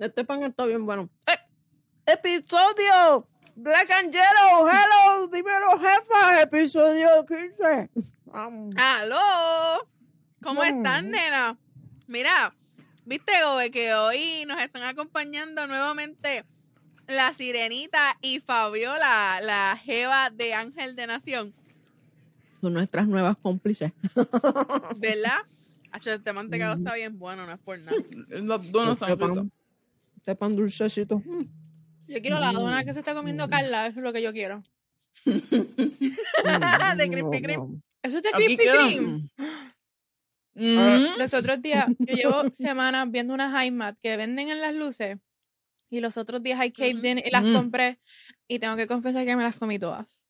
Este pan está bien bueno. ¡Eh! Episodio Black and Yellow. Hello, dímelo, jefa. Episodio 15. Am. ¡Aló! ¿Cómo No. están, nena? Mira, viste, Gobe, que hoy nos están acompañando nuevamente la Sirenita y Fabiola, la jeva de Ángel de Nación, Son nuestras nuevas cómplices. ¿verdad? Este mantecado está bien bueno, no es por nada. Están ricas. pan, este pan dulcecito. Mm. Yo quiero la dona Mm. que se está comiendo Mm. Carla, eso es lo que yo quiero. De Krispy Kreme. Eso es de Krispy. Kreme. Mm. Los otros días, yo llevo semanas viendo unas high mat que venden en las luces y los otros días hay caved in y las Mm. compré y tengo que confesar que me las comí todas.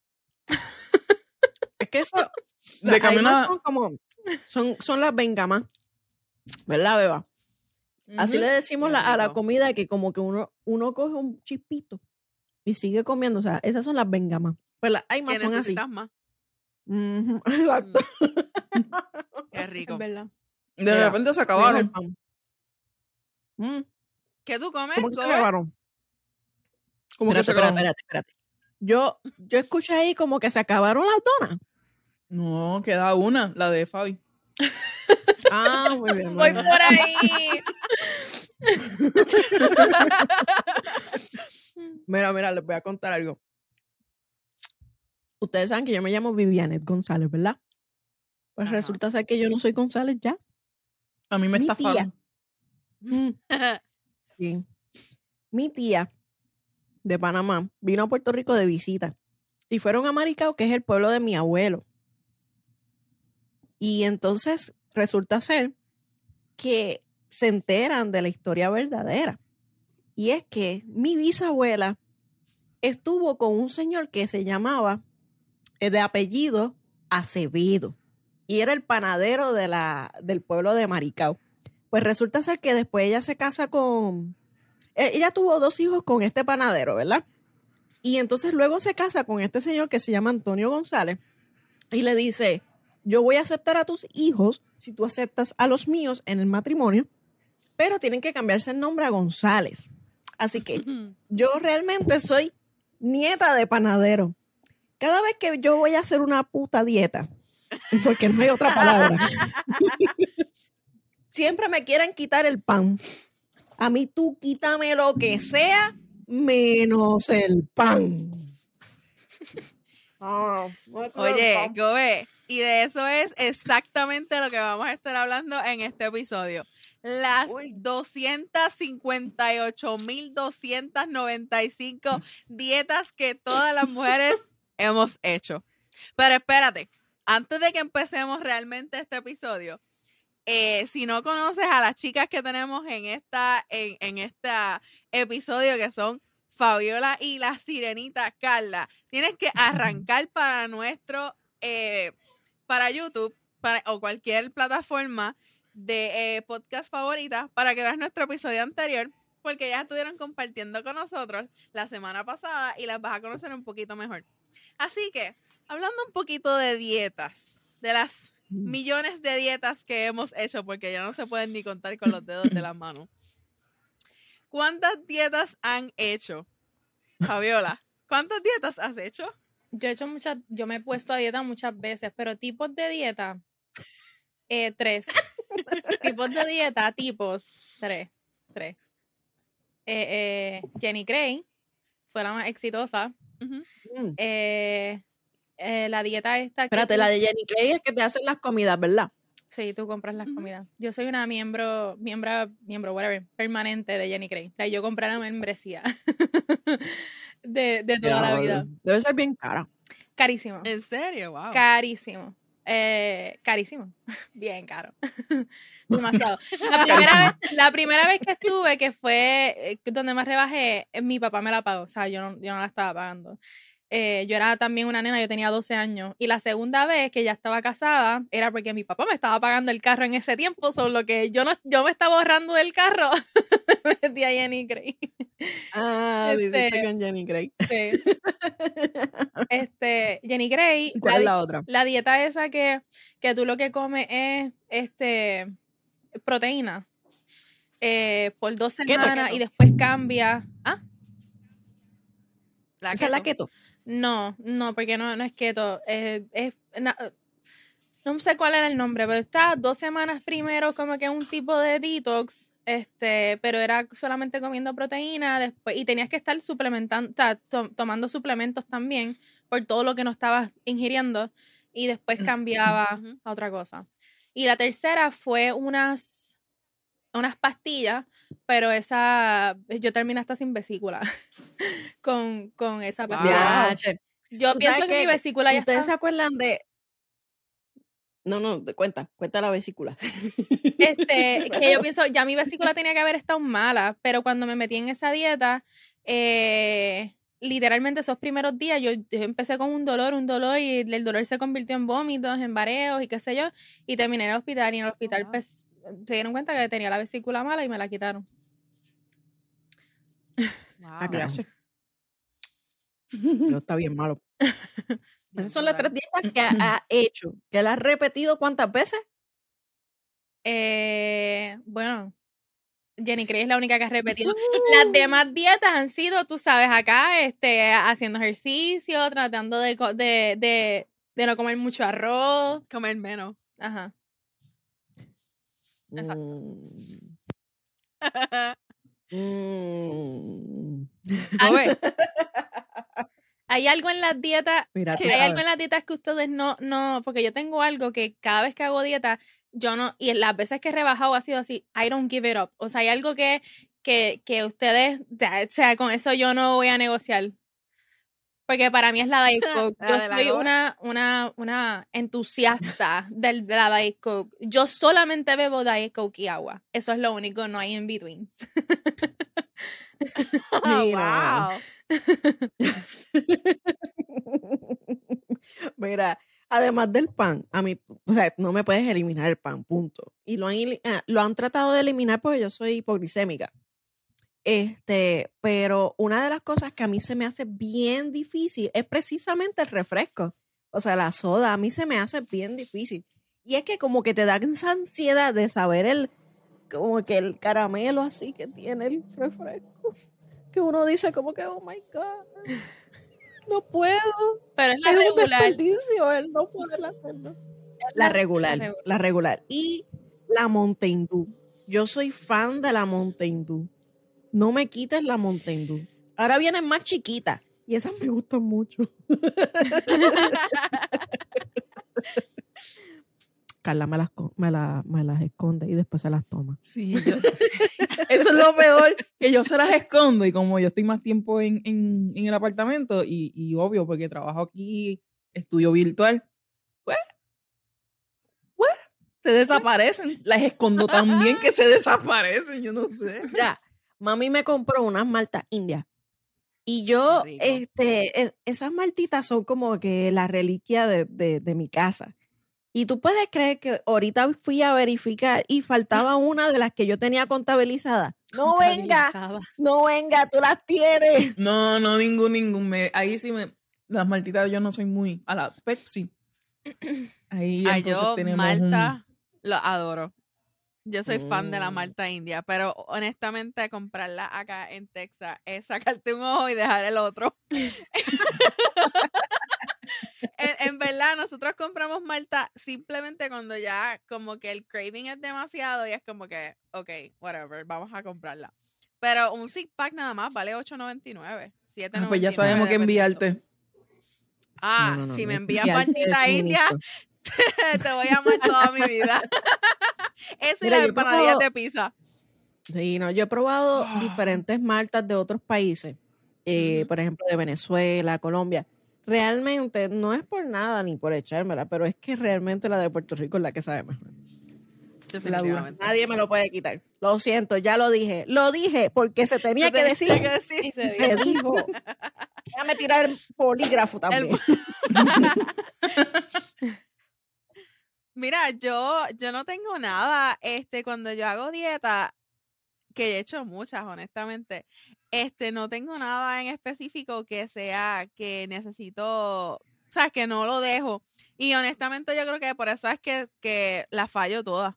Es que eso. De camino son como. Son, son las bengamas. ¿Verdad, Beba? Así le decimos la- a la comida que como que uno, uno coge un chispito y sigue comiendo. O sea, esas son las bengamas. Pues las Que aimas son así. más. Qué rico. Verdad. De Mira, repente se acabaron. Mm, ¿Qué tú comes? ¿Cómo que se acabaron? Como que se espérate, acabaron. espérate, espérate. Yo, yo escuché ahí como que se acabaron las donas. No, queda una, la de Fabi. Ah, muy bien. Voy por ahí. Mira, mira, les voy a contar algo. Ustedes saben que yo me llamo Vivianet González, ¿verdad? Pues Ajá. resulta ser que yo no soy González ya. A mí me Mi estafaron. Mm, sí. Mi tía de Panamá vino a Puerto Rico de visita y fueron a Maricao, que es el pueblo de mi abuelo. Y entonces resulta ser que se enteran de la historia verdadera. Y es que mi bisabuela estuvo con un señor que se llamaba, eh, de apellido Acevedo, y era el panadero de la, del pueblo de Maricao. Pues resulta ser que después ella se casa con, e- ella tuvo dos hijos con este panadero, ¿verdad? Y entonces luego se casa con este señor que se llama Antonio González y le dice, yo voy a aceptar a tus hijos si tú aceptas a los míos en el matrimonio, pero tienen que cambiarse el nombre a González. Así que yo realmente soy nieta de panadero. Cada vez que yo voy a hacer una puta dieta, porque no hay otra palabra, siempre me quieren quitar el pan. A mí tú quítame lo que sea, menos el pan. Ah, Oye. Gobe, y de eso es exactamente lo que vamos a estar hablando en este episodio. Las Uy. 258.295 dietas que todas las mujeres hemos hecho. Pero espérate, antes de que empecemos realmente este episodio, eh, si no conoces a las chicas que tenemos en esta en, en este episodio que son Fabiola y la sirenita Carla, tienes que arrancar para nuestro eh, para YouTube para, o cualquier plataforma de eh, podcast favorita para que veas nuestro episodio anterior porque ya estuvieron compartiendo con nosotros la semana pasada y las vas a conocer un poquito mejor. Así que, hablando un poquito de dietas, de las millones de dietas que hemos hecho, porque ya no se pueden ni contar con los dedos de las manos. ¿Cuántas dietas han hecho? Fabiola, ¿cuántas dietas has hecho? Yo he hecho muchas, yo me he puesto a dieta muchas veces, pero tipos de dieta, eh, tres. tipos de dieta, tipos, tres, tres. Eh, eh, Jenny Cray fue la más exitosa. Mm. Eh, eh, la dieta esta Espérate, tú- la de Jenny Clay es que te hacen las comidas, ¿verdad? Sí, tú compras las comidas. Yo soy una miembro, miembro, miembro, whatever, permanente de Jenny Cray. O sea, yo compré la membresía de, de toda la vida. Debe ser bien cara. Carísimo. ¿En serio? Wow. Carísimo. Eh, carísimo. Bien caro. Demasiado. La primera, vez, la primera vez que estuve, que fue eh, donde más rebajé, eh, mi papá me la pagó. O sea, yo no, yo no la estaba pagando. Eh, yo era también una nena, yo tenía 12 años. Y la segunda vez que ya estaba casada era porque mi papá me estaba pagando el carro en ese tiempo, solo que yo no, yo me estaba ahorrando del carro. me metí a Jenny Cray. Ah, Este- dice con Jenny. Sí. Este, Jenny Cray. ¿Cuál es la otra? la dieta esa que, que tú lo que comes es este proteína. eh, por dos Keto, semanas keto. y después cambia. ¿Ah? La Esa es la keto. No, no, porque no, no es keto. eh, es, na- no sé cuál era el nombre, pero está dos semanas primero como que un tipo de detox, este, pero era solamente comiendo proteína después y tenías que estar suplementando, o sea, to- tomando suplementos también por todo lo que no estabas ingiriendo y después Mm, cambiaba a otra cosa. Y la tercera fue unas unas pastillas, pero esa yo terminé hasta sin vesícula con, con esa pastilla. Yo ¿Tú pienso que mi vesícula ya ¿Ustedes está. se acuerdan de...? No, no, de- cuenta, cuenta la vesícula. Este, que yo pienso, ya mi vesícula tenía que haber estado mala, pero cuando me metí en esa dieta, eh, literalmente esos primeros días yo, yo empecé con un dolor, un dolor, y el dolor se convirtió en vómitos, en mareos y qué sé yo, y terminé en el hospital, y en el hospital wow. pues se dieron cuenta que tenía la vesícula mala y me la quitaron. Ah, Wow. Pero está bien malo. Esas son las tres dietas que ha hecho. ¿Que la has repetido cuántas veces? Eh, bueno, Jenny Craig es la única que ha repetido. Las demás dietas han sido, tú sabes, acá, este, haciendo ejercicio, tratando de, de, de no comer mucho arroz. Comer menos. Ajá. Exacto. Mm, mm. Hay algo en las dietas, hay algo en las dietas que ustedes no, no, porque yo tengo algo que cada vez que hago dieta, yo no, y las veces que he rebajado ha sido así, I don't give it up. O sea, hay algo que, que, que ustedes, o sea, con eso yo no voy a negociar. Porque para mí es la Diet Coke. Yo la soy una, una, una entusiasta del, de la Diet Coke. Yo solamente bebo Diet Coke y agua. Eso es lo único, no hay in betweens. Mira. wow. Mira, además del pan, a mí, o sea, no me puedes eliminar el pan, punto. Y lo han, ah, lo han tratado de eliminar porque yo soy hipoglicémica. Este, pero una de las cosas que a mí se me hace bien difícil es precisamente el refresco. O sea, la soda a mí se me hace bien difícil. Y es que como que te da esa ansiedad de saber el, como que el caramelo así que tiene el refresco. Que uno dice como que, oh my God, no puedo. Pero es la Es un regular. desperdicio el no poder hacerlo. La regular, regular. la regular. Y la Mountain Dew. Yo soy fan de la Mountain Dew. No me quites la Mountain Dew. Ahora vienen más chiquitas. Y esas me gustan mucho. Carla me las, me, la- me las esconde y después se las toma. Sí, yo- eso es lo peor, que yo se las escondo y como yo estoy más tiempo en, en- en el apartamento y, y obvio porque trabajo aquí, estudio virtual, pues, pues, se desaparecen. Las escondo tan bien que se desaparecen, yo no sé. Mira, mami me compró unas maltas indias. Y yo, este, es- esas maltitas son como que la reliquia de, de- de mi casa. Y tú puedes creer que ahorita fui a verificar y faltaba una de las que yo tenía contabilizada. No venga, no venga, tú las tienes. No, no, ningún, ningún. Me, ahí sí me, las maltitas yo no soy muy, a la Pepsi. Ahí Ay, entonces yo tenemos Malta lo adoro. Yo soy fan de la Mm. Malta India, pero honestamente comprarla acá en Texas es sacarte un ojo y dejar el otro. en, en verdad, nosotros compramos Malta simplemente cuando ya como que el craving es demasiado y es como que, ok, whatever, vamos a comprarla. Pero un six pack nada más vale 8.99. un- Ah, pues ya 7.99 sabemos que enviarte. Ah, No, no, no, si me envías de India. te voy a amar toda mi vida. Eso y Mira, las empanadillas probado- de pizza. Sí, no, yo he probado diferentes maltas de otros países, eh, por ejemplo, de Venezuela, Colombia. Realmente no es por nada ni por echármela, pero es que realmente la de Puerto Rico es la que sabe mejor. Definitivamente. Nadie me lo puede quitar. Lo siento, ya lo dije. Lo dije porque se tenía que decir. que decir. Y se dijo. Déjame tirar el polígrafo también. Mira, yo, yo no tengo nada, este, cuando yo hago dieta, que he hecho muchas, honestamente, este, no tengo nada en específico que sea que necesito, o sea, que no lo dejo. Y honestamente yo creo que por eso es que, que la fallo todas.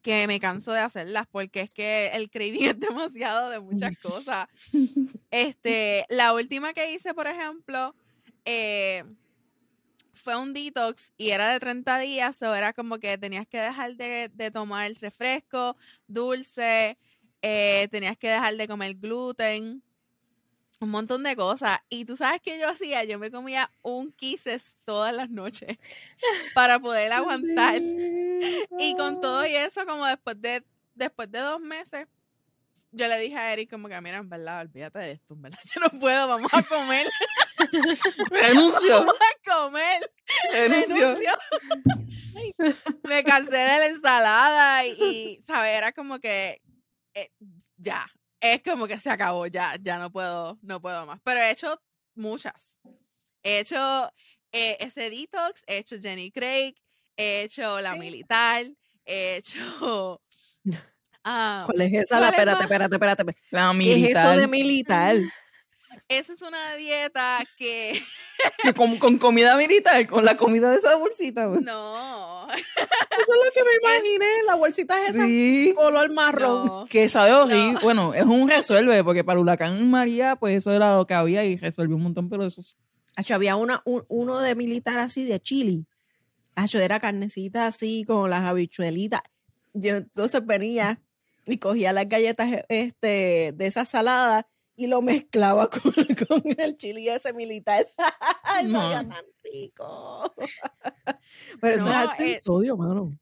que me canso de hacerlas porque es que el craving es demasiado de muchas cosas. Este, la última que hice, por ejemplo, eh, fue un detox y era de 30 días, o era como que tenías que dejar de, de tomar el refresco, dulce, eh, tenías que dejar de comer gluten, un montón de cosas. Y tú sabes qué yo hacía, yo me comía un kisses todas las noches para poder aguantar. Y con todo y eso, como después de, después de dos meses, yo le dije a Eric como que, mira, en verdad, olvídate de esto, en verdad, yo no puedo, vamos a comer, Renuncio. comer. Renuncio. renuncio. Me cansé de la ensalada y, y, ¿sabes? Era como que eh, ya, es como que se acabó, ya, ya no puedo, no puedo más. Pero he hecho muchas. He hecho eh, ese detox, he hecho Jenny Craig, he hecho la Sí. militar, he hecho. ah, ¿Cuál es esa? ¿Cuál La, es espérate, espérate, espérate. espérate. La ¿Qué es eso militar. de militar? Esa es una dieta que con, con comida militar, con la comida de esa bolsita. pues. no, Eso es lo que me imaginé, la bolsita es esa Sí. color marrón. no. Que sabe horrible. Bueno, es un resuelve, porque para huracán María, pues eso era lo que había y resuelve un montón, pero eso es- Acho, había una, un- uno de militar así de chili. Acho, era carnecita así con las habichuelitas. Yo entonces venía y cogía las galletas este, de esa salada y lo mezclaba con, con el chili ese militar. Ay, No. sabía tan rico. Pero eso No, es alto en sodio, mano.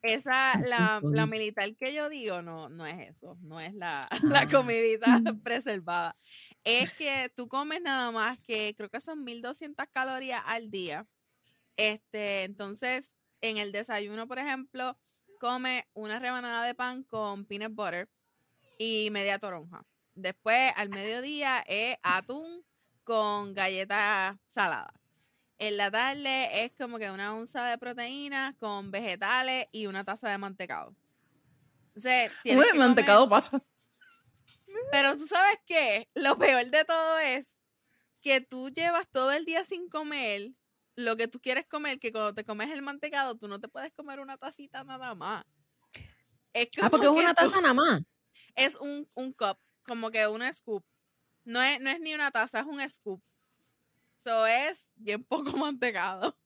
Esa, la, la militar que yo digo, no, no es eso, no es la, la comidita preservada. Es que tú comes nada más que creo que son 1200 calorías al día. Este, entonces, en el desayuno, por ejemplo, come una rebanada de pan con peanut butter y media toronja. Después, al mediodía, es atún con galletas saladas. En la tarde es como que una onza de proteína con vegetales y una taza de mantecado. Entonces, Uy, mantecado comer- pasa. Pero tú sabes qué, lo peor de todo es que tú llevas todo el día sin comer lo que tú quieres comer, que cuando te comes el mantecado, tú no te puedes comer una tacita nada más. Es Ah, porque es una tú- taza nada más. es un, un cup, como que una scoop. No es, no es ni una taza, es un scoop. Eso es bien poco mantecado.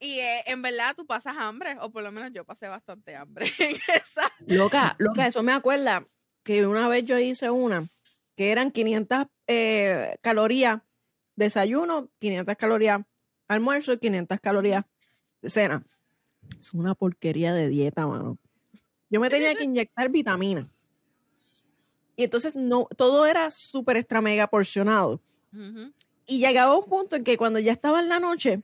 Y eh, en verdad tú pasas hambre, o por lo menos yo pasé bastante hambre en esa. Loca, loca, eso me acuerda que una vez yo hice una que eran 500 eh, calorías desayuno, 500 calorías almuerzo y 500 calorías de cena. Es una porquería de dieta, mano. Yo me tenía que inyectar vitamina. Y entonces no, todo era súper extra mega porcionado. Y llegaba un punto en que cuando ya estaba en la noche,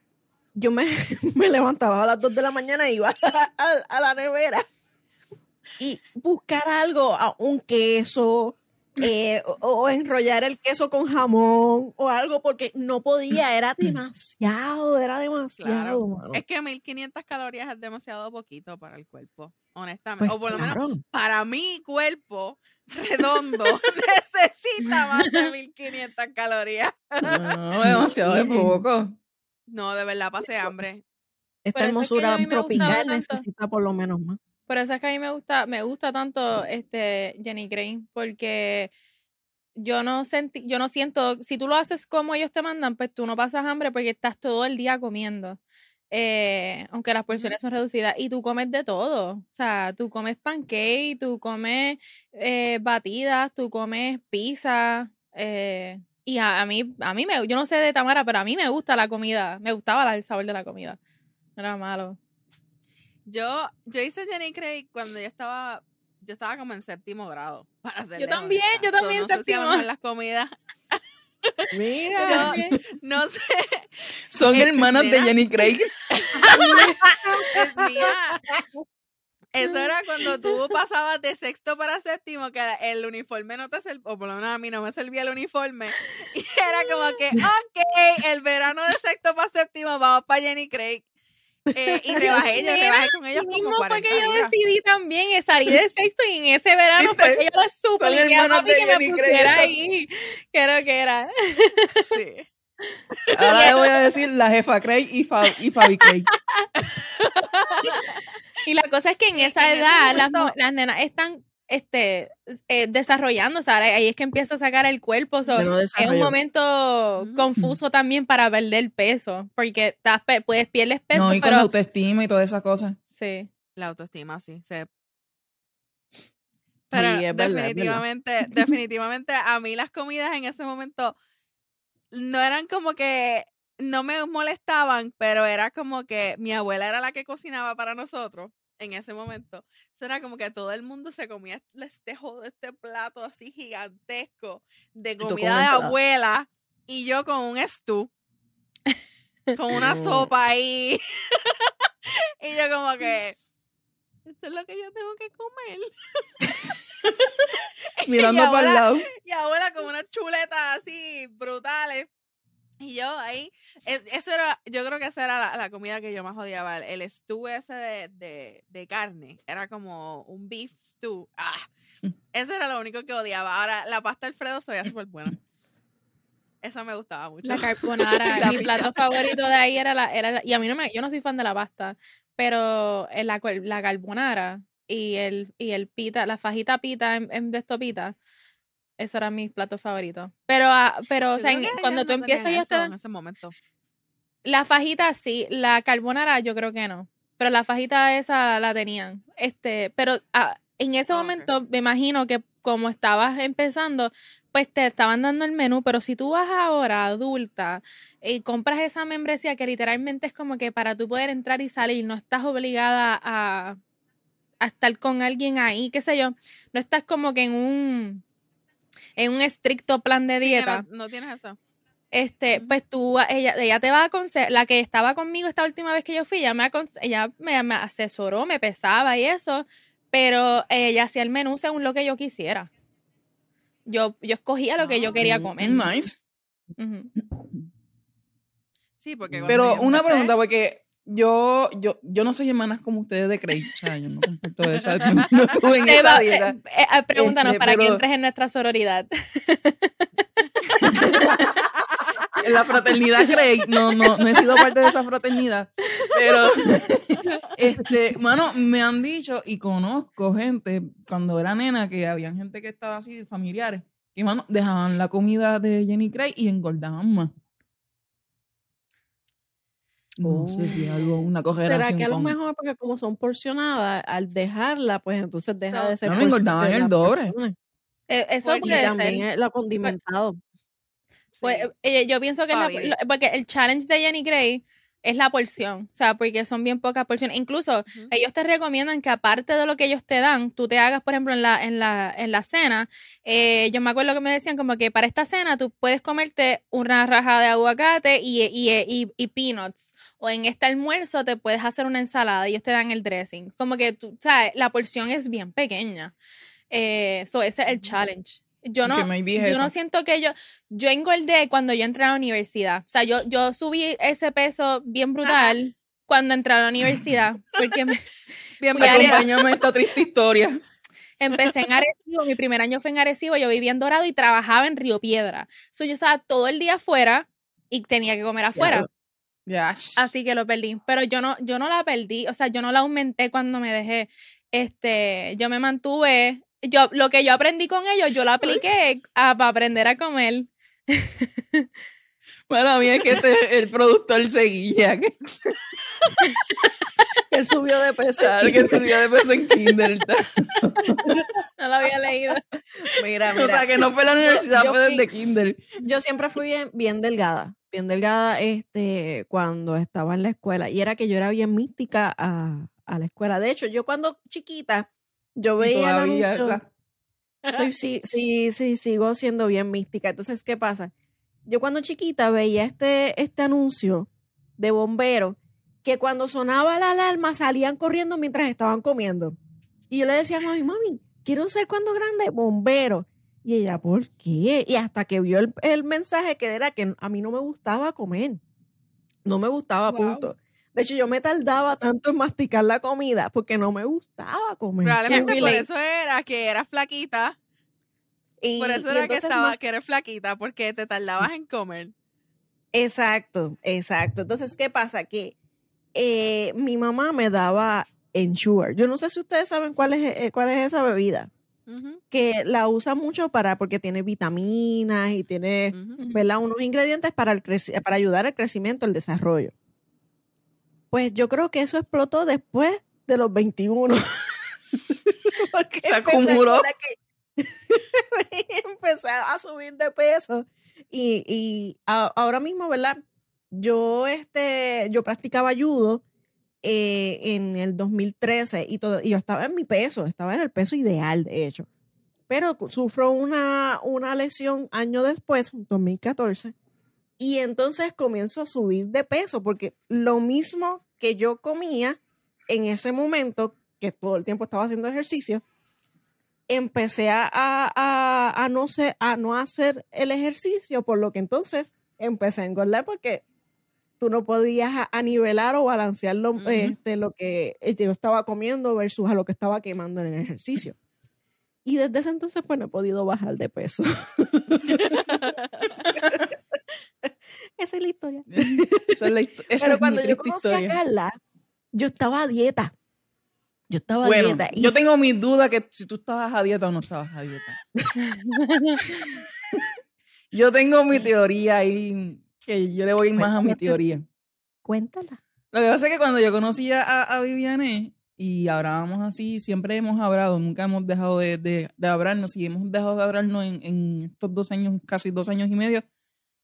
yo me, me levantaba a las 2 de la mañana y iba a, a la nevera y buscar algo, a- un queso, eh, o, o enrollar el queso con jamón o algo, porque no podía, era demasiado, era demasiado. Claro. Es que 1500 calorías es demasiado poquito para el cuerpo, honestamente. Pues o por lo menos para mi cuerpo redondo necesita más de 1500 calorías. No, demasiado de poco. No, de verdad pasé hambre. Esta es que hermosura gustaba tropical necesita por lo menos más. Por eso es que a mí me gusta, me gusta tanto este Jenny Crane, porque yo no sentí, yo no siento, si tú lo haces como ellos te mandan, pues tú no pasas hambre porque estás todo el día comiendo. Eh, aunque las porciones son reducidas y tú comes de todo, o sea, tú comes pancake, tú comes eh, batidas, tú comes pizza, eh, y a, a mí, a mí me, yo no sé de Tamara, pero a mí me gusta la comida, me gustaba el sabor de la comida, no era malo. Yo, yo hice Jenny Craig cuando yo estaba, yo estaba como en séptimo grado. Para serles también, honesta. yo So, también sé si lo séptimo. las comidas, Mira, Yo- no sé, Son Es hermanas de nena. Jenny Craig. es mía. Eso era cuando tú pasabas de sexto para séptimo, que el uniforme no te servía, o por lo menos a mí no me servía el uniforme. Y era como que, ok, el verano de sexto para séptimo, vamos para Jenny Craig. Eh, y rebajé, yo rebajé con ellos Y como mismo fue 40 que yo libras. decidí también eh, salir de sexto y en ese verano fue que yo le supliqué a papi que me pusiera ahí. Creo que era. Sí. Ahora le voy a decir la jefa Craig y, Fa- y Fabi Craig. Y la cosa es que en esa edad las, las nenas están este, eh, desarrollándose. Ahora ahí es que empieza a sacar el cuerpo. so, es un momento Ujú. confuso también para perder peso. Porque estás, puedes pierdes peso, No, y con pero la autoestima y todas esas cosas. sí. La autoestima, sí. se- Pero es verdad. definitivamente, definitivamente a mí las comidas en ese momento no eran como que no me molestaban, pero era como que mi abuela era la que cocinaba para nosotros en ese momento. Eso era como que todo el mundo se comía este este plato así gigantesco de comida de abuela y yo con un stew, con una sopa ahí. y yo como que, esto es lo que yo tengo que comer. Mirando para el lado. y abuela con unas chuletas así brutales. Y yo ahí, e- eso era, yo creo que esa era la, la comida que yo más odiaba, el, el stew ese de, de, de carne, era como un beef stew. Ah, Mm. eso era lo único que odiaba. Ahora, la pasta Alfredo se veía súper buena. Esa me gustaba mucho. La carbonara. La mi pizza. plato favorito de ahí era la, era la- y a mí no me, yo no soy fan de la pasta, pero el- la, la carbonara y el, y el pita, la fajita pita en, en de esto pita, eso eran mis platos favoritos. Pero, ah, pero, o sea, en- cuando tú empiezas ellos te dan, en ese momento. la fajita sí, la carbonara yo creo que no, pero la fajita esa la tenían. Este, pero ah, en ese Ah, ok. momento me imagino que como estabas empezando, pues te estaban dando el menú, pero si tú vas ahora adulta y compras esa membresía que literalmente es como que para tú poder entrar y salir, no estás obligada a, a estar con alguien ahí, qué sé yo, no estás como que en un en un estricto plan de Sí, dieta no, no tienes eso. este, pues tú, ella, ella te va a aconsejar, la que estaba conmigo esta última vez que yo fui, ella me, ella me, me asesoró, me pesaba y eso, pero ella hacía el menú según lo que yo quisiera. Yo, yo escogía lo que yo Ah, quería Mm, comer. Nice. Sí, porque Pero una pregunta, porque yo, yo, yo no soy hermanas como ustedes de Craig. O sea, yo no comparto esa, no, no estuve en esa dieta. eh, eh, pregúntanos Este, para que pero- entres en nuestra sororidad. En la fraternidad Craig, no, no, no he sido parte de esa fraternidad. Pero, este, mano, me han dicho y conozco gente cuando era nena que había gente que estaba así, familiares, que, mano, dejaban la comida de Jenny Craig y engordaban más. No sé si es algo, una ¿Será correlación que a lo con- mejor porque como son porcionadas, al dejarla, pues entonces deja So- de ser No, me engordaban el doble. Eh, eso Pues, Y puede también ser. lo condimentado. Pues, Sí. eh, yo pienso que es la- porque el challenge de Jenny Gray es la porción, o sea, porque son bien pocas porciones. Incluso ellos te recomiendan que aparte de lo que ellos te dan, tú te hagas, por ejemplo, en la, en la, en la cena. eh, yo me acuerdo que me decían como que para esta cena tú puedes comerte una raja de aguacate y, y, y, y peanuts. O en este almuerzo te puedes hacer una ensalada y ellos te dan el dressing. Como que tú, sabes, la porción es bien pequeña. Eh, so ese es el challenge. Yo no, yo no siento que yo, yo engordé cuando yo entré a la universidad. O sea, yo, yo subí ese peso bien brutal cuando entré a la universidad. Porque me- Bien. Acompáñame esta triste historia. empecé en Arecibo, mi primer año fue en Arecibo, yo vivía en Dorado y trabajaba en Río Piedra. So, yo estaba todo el día afuera y tenía que comer afuera. Ya. Así que lo perdí. Pero yo no, yo no la perdí, o sea, yo no la aumenté cuando me dejé. Este, yo me mantuve. Yo, lo que yo aprendí con ellos, yo lo apliqué a- para aprender a comer. Bueno, a mí es que este, el productor seguía, que, subió de peso. que subió de peso en Kinder. No lo había leído. Mira, O sea, que no fue la universidad, yo fue fui- desde Kinder. yo siempre fui bien, bien delgada, bien delgada este, cuando estaba en la escuela. Y era que yo era bien mística a, a la escuela. De hecho, yo cuando chiquita, yo veía el anuncio. Soy- sí, sí, sí, sigo siendo bien mística. Entonces, ¿qué pasa? Yo cuando chiquita veía este, este anuncio de bomberos que cuando sonaba la alarma salían corriendo mientras estaban comiendo. Y yo le decía a mami, mami, quiero ser cuando grande bombero. Y ella, ¿por qué? Y hasta que vio el, el mensaje que era que a mí no me gustaba comer. No me gustaba, Wow. punto. De hecho, yo me tardaba tanto en masticar la comida porque no me gustaba comer. Probablemente por eso era que eras flaquita. Y- Por eso y era que estaba, no- que eres flaquita, porque te tardabas en comer. Exacto, exacto. Entonces, ¿qué pasa? Que eh, mi mamá me daba Ensure. Yo no sé si ustedes saben cuál es, eh, cuál es esa bebida, que la usa mucho para, porque tiene vitaminas y tiene. ¿verdad? Unos ingredientes para, el para ayudar al crecimiento, al desarrollo. Pues yo creo que eso explotó después de los 21. Porque Se acumuló. que- empecé a subir de peso y, y a- ahora mismo, ¿verdad? Yo, este, yo practicaba judo eh, en el 2013 y, todo, y yo estaba en mi peso, estaba en el peso ideal, de hecho. Pero sufro una, una lesión año después, 2014, y entonces comienzo a subir de peso porque lo mismo que yo comía en ese momento, que todo el tiempo estaba haciendo ejercicio, empecé a, a- a- no sé, a no hacer el ejercicio, por lo que entonces empecé a engordar porque tú no podías a, a nivelar o balancear lo, este, lo que yo estaba comiendo versus a lo que estaba quemando en el ejercicio. Y desde ese entonces, pues no he podido bajar de peso. Esa es la historia. Esa es la histo- esa Pero es cuando mi yo conocí historia. a Carla, yo estaba a dieta. Yo estaba a dieta. y- yo tengo mis dudas que si tú estabas a dieta o no estabas a dieta. yo tengo mi teoría ahí, que yo le voy a ir más a mi teoría. Cuéntala. Lo que pasa es que cuando yo conocí a, a Viviane y hablábamos así, siempre hemos hablado, nunca hemos dejado de, de, de hablarnos y hemos dejado de hablarnos en, en estos dos años, casi dos años y medio.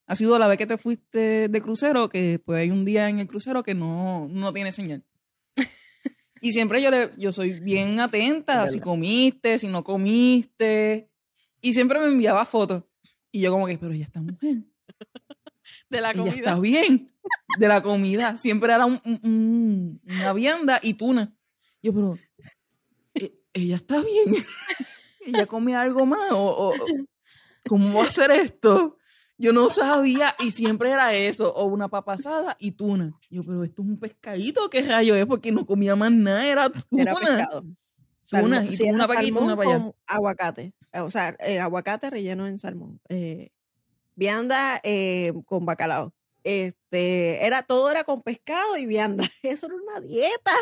Ha sido la vez que te fuiste de crucero, que pues hay un día en el crucero que no, no tiene señal. Y siempre yo, le, yo soy bien atenta, si comiste, si no comiste. Y siempre me enviaba fotos. Y yo como que, pero ya esta mujer De la ella comida. está bien de la comida. Siempre era un- un- un- una vianda y tuna. Yo, pero e- ella está bien. ella come algo más. O, o- ¿Cómo va a hacer esto? Yo no sabía y siempre era eso, o una papa asada y tuna. Yo, pero esto es un pescadito, ¿qué rayo es? Porque no comía más nada, era tuna. Era pescado. Tuna, y sí, tuna para aquí tuna para allá. aguacate. O sea, eh, aguacate relleno en salmón. Eh, vianda eh, con bacalao. Este, era, todo era con pescado y vianda. Eso era una dieta.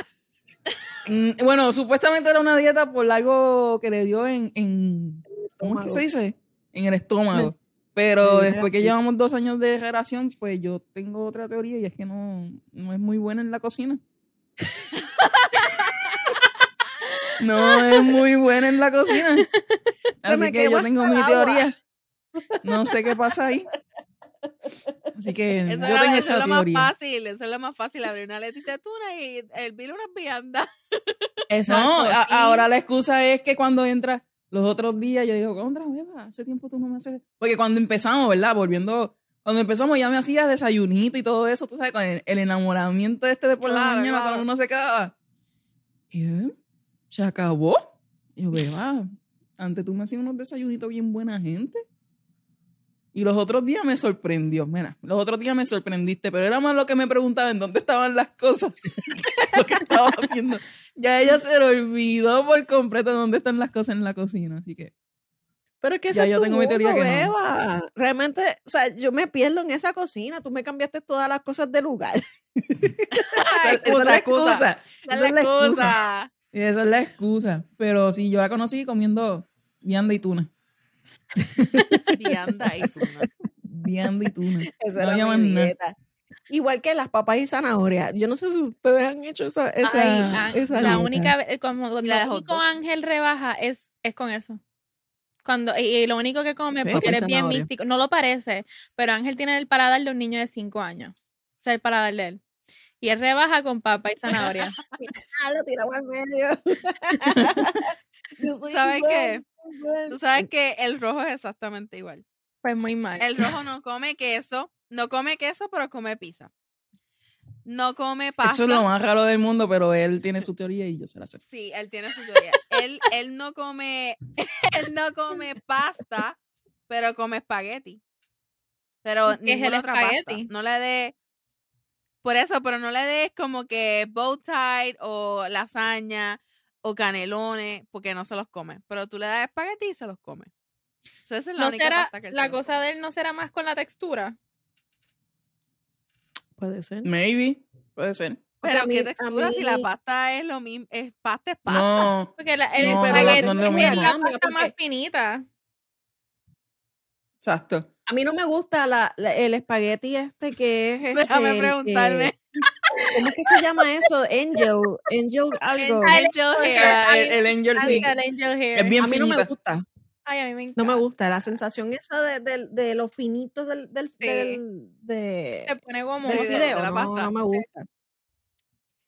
Mm, Bueno, supuestamente era una dieta por algo que le dio en, en ¿cómo es que se dice? En el estómago. Pero después que llevamos dos años de relación, pues yo tengo otra teoría y es que no, no es muy buena en la cocina. no es muy buena en la cocina. Así que yo tengo mi agua. teoría. No sé qué pasa ahí. Así que Eso, yo era- tengo eso esa es lo más teoría. fácil, eso es lo más fácil, abrir una letita de tuna y hervir unas viandas. No, a- sí. ahora la excusa es que cuando entra los otros días, yo digo, contra, beba, hace tiempo tú no me haces. Porque cuando empezamos, ¿verdad? Volviendo, cuando empezamos ya me hacías desayunito y todo eso, tú sabes, con el, el enamoramiento este de por la Claro, mañana claro. cuando uno se acaba. Y yo, "¿Eh? se acabó. Y yo, beba, antes tú me hacías unos desayunitos bien buena gente. Y los otros días me sorprendió. Mira, los otros días me sorprendiste, pero era más lo que me preguntaban dónde estaban las cosas lo que estaba haciendo. Ya ella se le olvidó por completo dónde están las cosas en la cocina, así que. Pero es que Ya ese es yo tu tengo mi teoría mundo, que no. Beba. Realmente, o sea, yo me pierdo en esa cocina. Tú me cambiaste todas las cosas de lugar. Esa, esa es la excusa. Esa es la excusa. Esa es la excusa. Pero sí, yo la conocí comiendo vianda y tuna. Vianda y tuna. Vianda y tuna. Esa No era mi dieta. Igual que las papas y zanahorias. Yo no sé si ustedes han hecho esa, esa, Ay, ah, esa la dieta. única como cuando la único. Ángel rebaja es, es con eso. Cuando, y, y lo único que come, Sí, porque él es bien místico, no lo parece, pero Ángel tiene el paladar de un niño de 5 años. O sea, el paladar de él. Y él rebaja con papa y zanahoria. Ah, lo tiramos al medio. ¿Sabes qué? Igual. Tú sabes que el rojo es exactamente igual. Pues muy mal. El rojo no come queso, no come queso, pero come pizza. No come pasta. Eso es lo más raro del mundo, pero él tiene su teoría y yo se la sé. Sí, él tiene su teoría. él, él no come, él no come pasta, pero come espagueti. Pero ¿Qué es el otra pasta. espagueti? No le dé, por eso, pero no le des como que bow tie o lasaña o canelones, porque no se los come. Pero tú le das espagueti y se los come. So, esa es la ¿No única será, pasta que él la se come. cosa de él no será más con la textura? Puede ser. Maybe, puede ser. Pero mí- qué textura si la pasta es lo mismo, es pasta, es pasta. No, Porque la, el no, espagueti no, no es la pasta más finita. exacto. A mí no me gusta la, la- el espagueti este que es. Este, Déjame el preguntarme. ¿Cómo es que se llama eso? Angel. Angel algo. Angel Angel hair. El, el angel sí. El angel hair. Es bien a mí no me gusta. Ay, a mí me encanta. No me gusta. La sensación esa de, de, de los finitos del, del, del- de, Se pone como... del de- la no, pasta. no me gusta.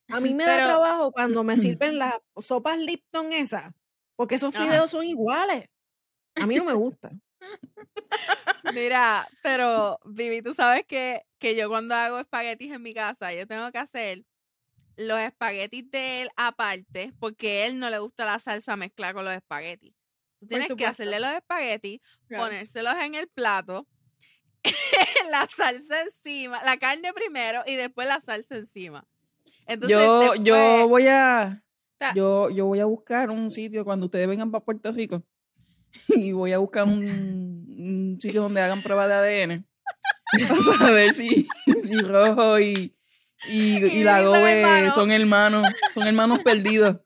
A mí me Pero- da trabajo cuando me sirven las sopas Lipton esas. Porque esos Ajá. fideos son iguales. A mí no me gusta. Mira, pero Vivi, tú sabes que, que yo cuando hago espaguetis en mi casa, yo tengo que hacer los espaguetis de él aparte, porque a él no le gusta la salsa mezclada con los espaguetis. Tú tienes que hacerle los espaguetis, Claro. ponérselos en el plato, la salsa encima, la carne primero y después la salsa encima. Entonces, Yo, yo voy a yo, yo voy a buscar un sitio cuando ustedes vengan para Puerto Rico y voy a buscar un, un sitio donde hagan pruebas de ADN para saber si, si rojo y, y, y Y la son gobe hermanos. son hermanos, son hermanos perdidos.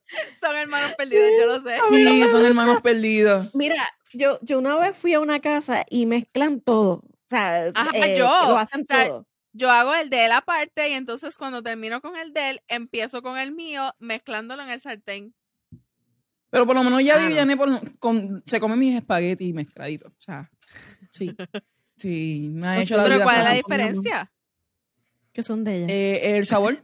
son hermanos perdidos, yo lo sé. Sí, son hermanos perdidos. Mira, yo, yo una vez fui a una casa y mezclan todo. O sea, Ajá, eh, yo. lo hacen O sea, todo. Yo hago el de él aparte y entonces cuando termino con el de él, empiezo con el mío mezclándolo en el sartén. Pero por lo menos ya Claro. Viviane por- con- se come mis espaguetis mezcladitos. O sea, Sí. sí, me ha Pues hecho la Pero vida ¿cuál es la fácil. diferencia? ¿Qué son de ellas? Eh, el sabor.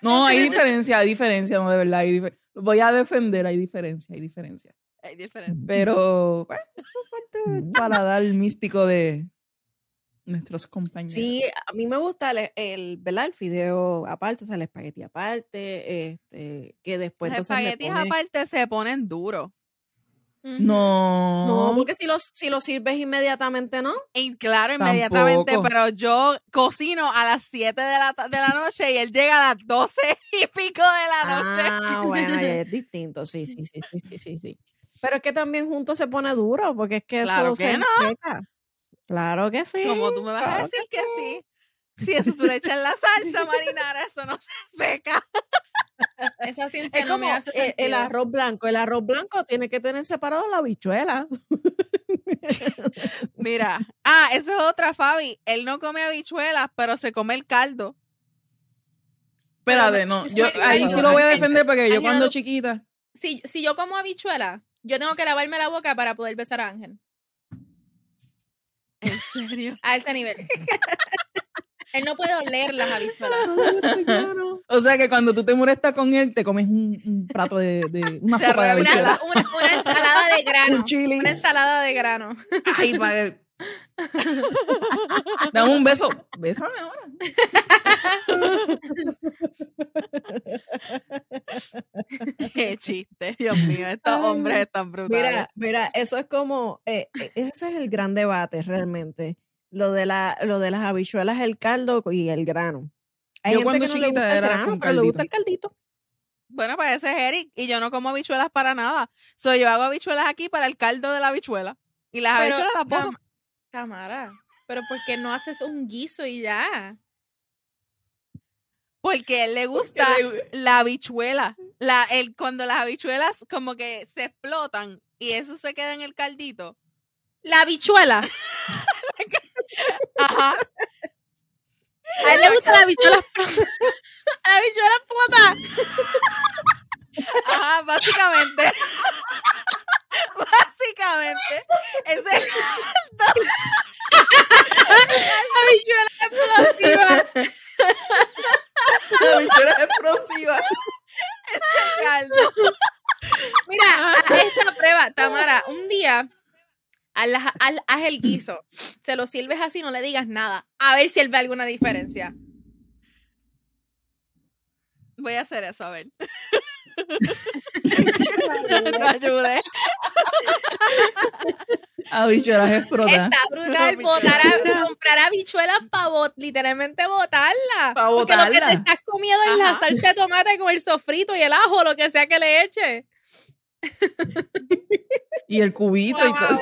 No, hay diferencia, hay diferencia, no, de verdad. hay difer- Voy a defender, hay diferencia, hay diferencia. Hay diferencia. Pero, bueno, eso es parte del paladar místico de nuestros compañeros. Sí, a mí me gusta el, el, ¿verdad? el fideo aparte, o sea, el espagueti aparte, este, que después Los espaguetis aparte se ponen duros. No. No, porque si los, si los sirves inmediatamente, ¿no? Y claro, inmediatamente, Tampoco. pero yo cocino a las 7 de la, de la noche y él llega a las 12 y pico de la noche. Ah, bueno, es distinto, sí, sí, sí, sí, sí, sí, sí. Pero es que también junto se pone duro, porque es que Claro eso que se no. seca. Claro que sí. Como tú me vas a decir que sí. Si eso tú le echas la salsa marinara, eso no se seca. Esa ciencia Es no como me hace el, el arroz blanco. El arroz blanco tiene que tener separado la habichuela. Mira, ah, esa es otra, Fabi. Él no come habichuelas, pero se come el caldo. Espérate, no. Yo ahí sí lo voy a defender porque yo cuando chiquita. Si, si yo como habichuela, yo tengo que lavarme la boca para poder besar a Ángel. ¿En serio? A ese nivel. Él no puede oler las habichuelas. O sea que cuando tú te molestas con él, te comes un, un plato de, de- una sopa de arroz. Una, habichuela. una- una ensalada de grano. Un chili. Una ensalada de grano. Ay, para él. Dame un beso. Bésame ahora. Qué chiste, Dios mío, estos Ay, hombres están brutales. Mira, mira, eso es como, eh, eh, ese es el gran debate realmente. Lo de, la, lo de las habichuelas, el caldo y el grano. Hay Yo gente cuando que no le gusta el grano, pero le gusta el caldito. Bueno, pues ese es Eric y yo no como habichuelas para nada. So, yo hago habichuelas aquí para el caldo de la habichuela. Y las Pero, habichuelas las boto. Tam- Tamara, pero ¿por qué no haces un guiso y ya? Porque a él le gusta la habichuela. La, el, cuando las habichuelas como que se explotan y eso se queda en el caldito. La habichuela. Ajá. A él le gusta la habichuela. La habichuela explota. Ajá, básicamente. básicamente. Ese Habichuela explosiva. La bichuela es explosiva. caldo. Mira, haz esta prueba, Tamara. Un día, haz, la- haz- haz el guiso. Se lo sirves así, no le digas nada. A ver si él ve alguna diferencia. Voy a hacer eso, a ver. No ayude. Habichuelas explotadas. Está brutal botar a, comprar habichuelas para literalmente botarla. Pa' Porque lo que te botarla. estás comiendo es la salsa de tomate con el sofrito y el ajo, lo que sea que le eche. Y el cubito y todo.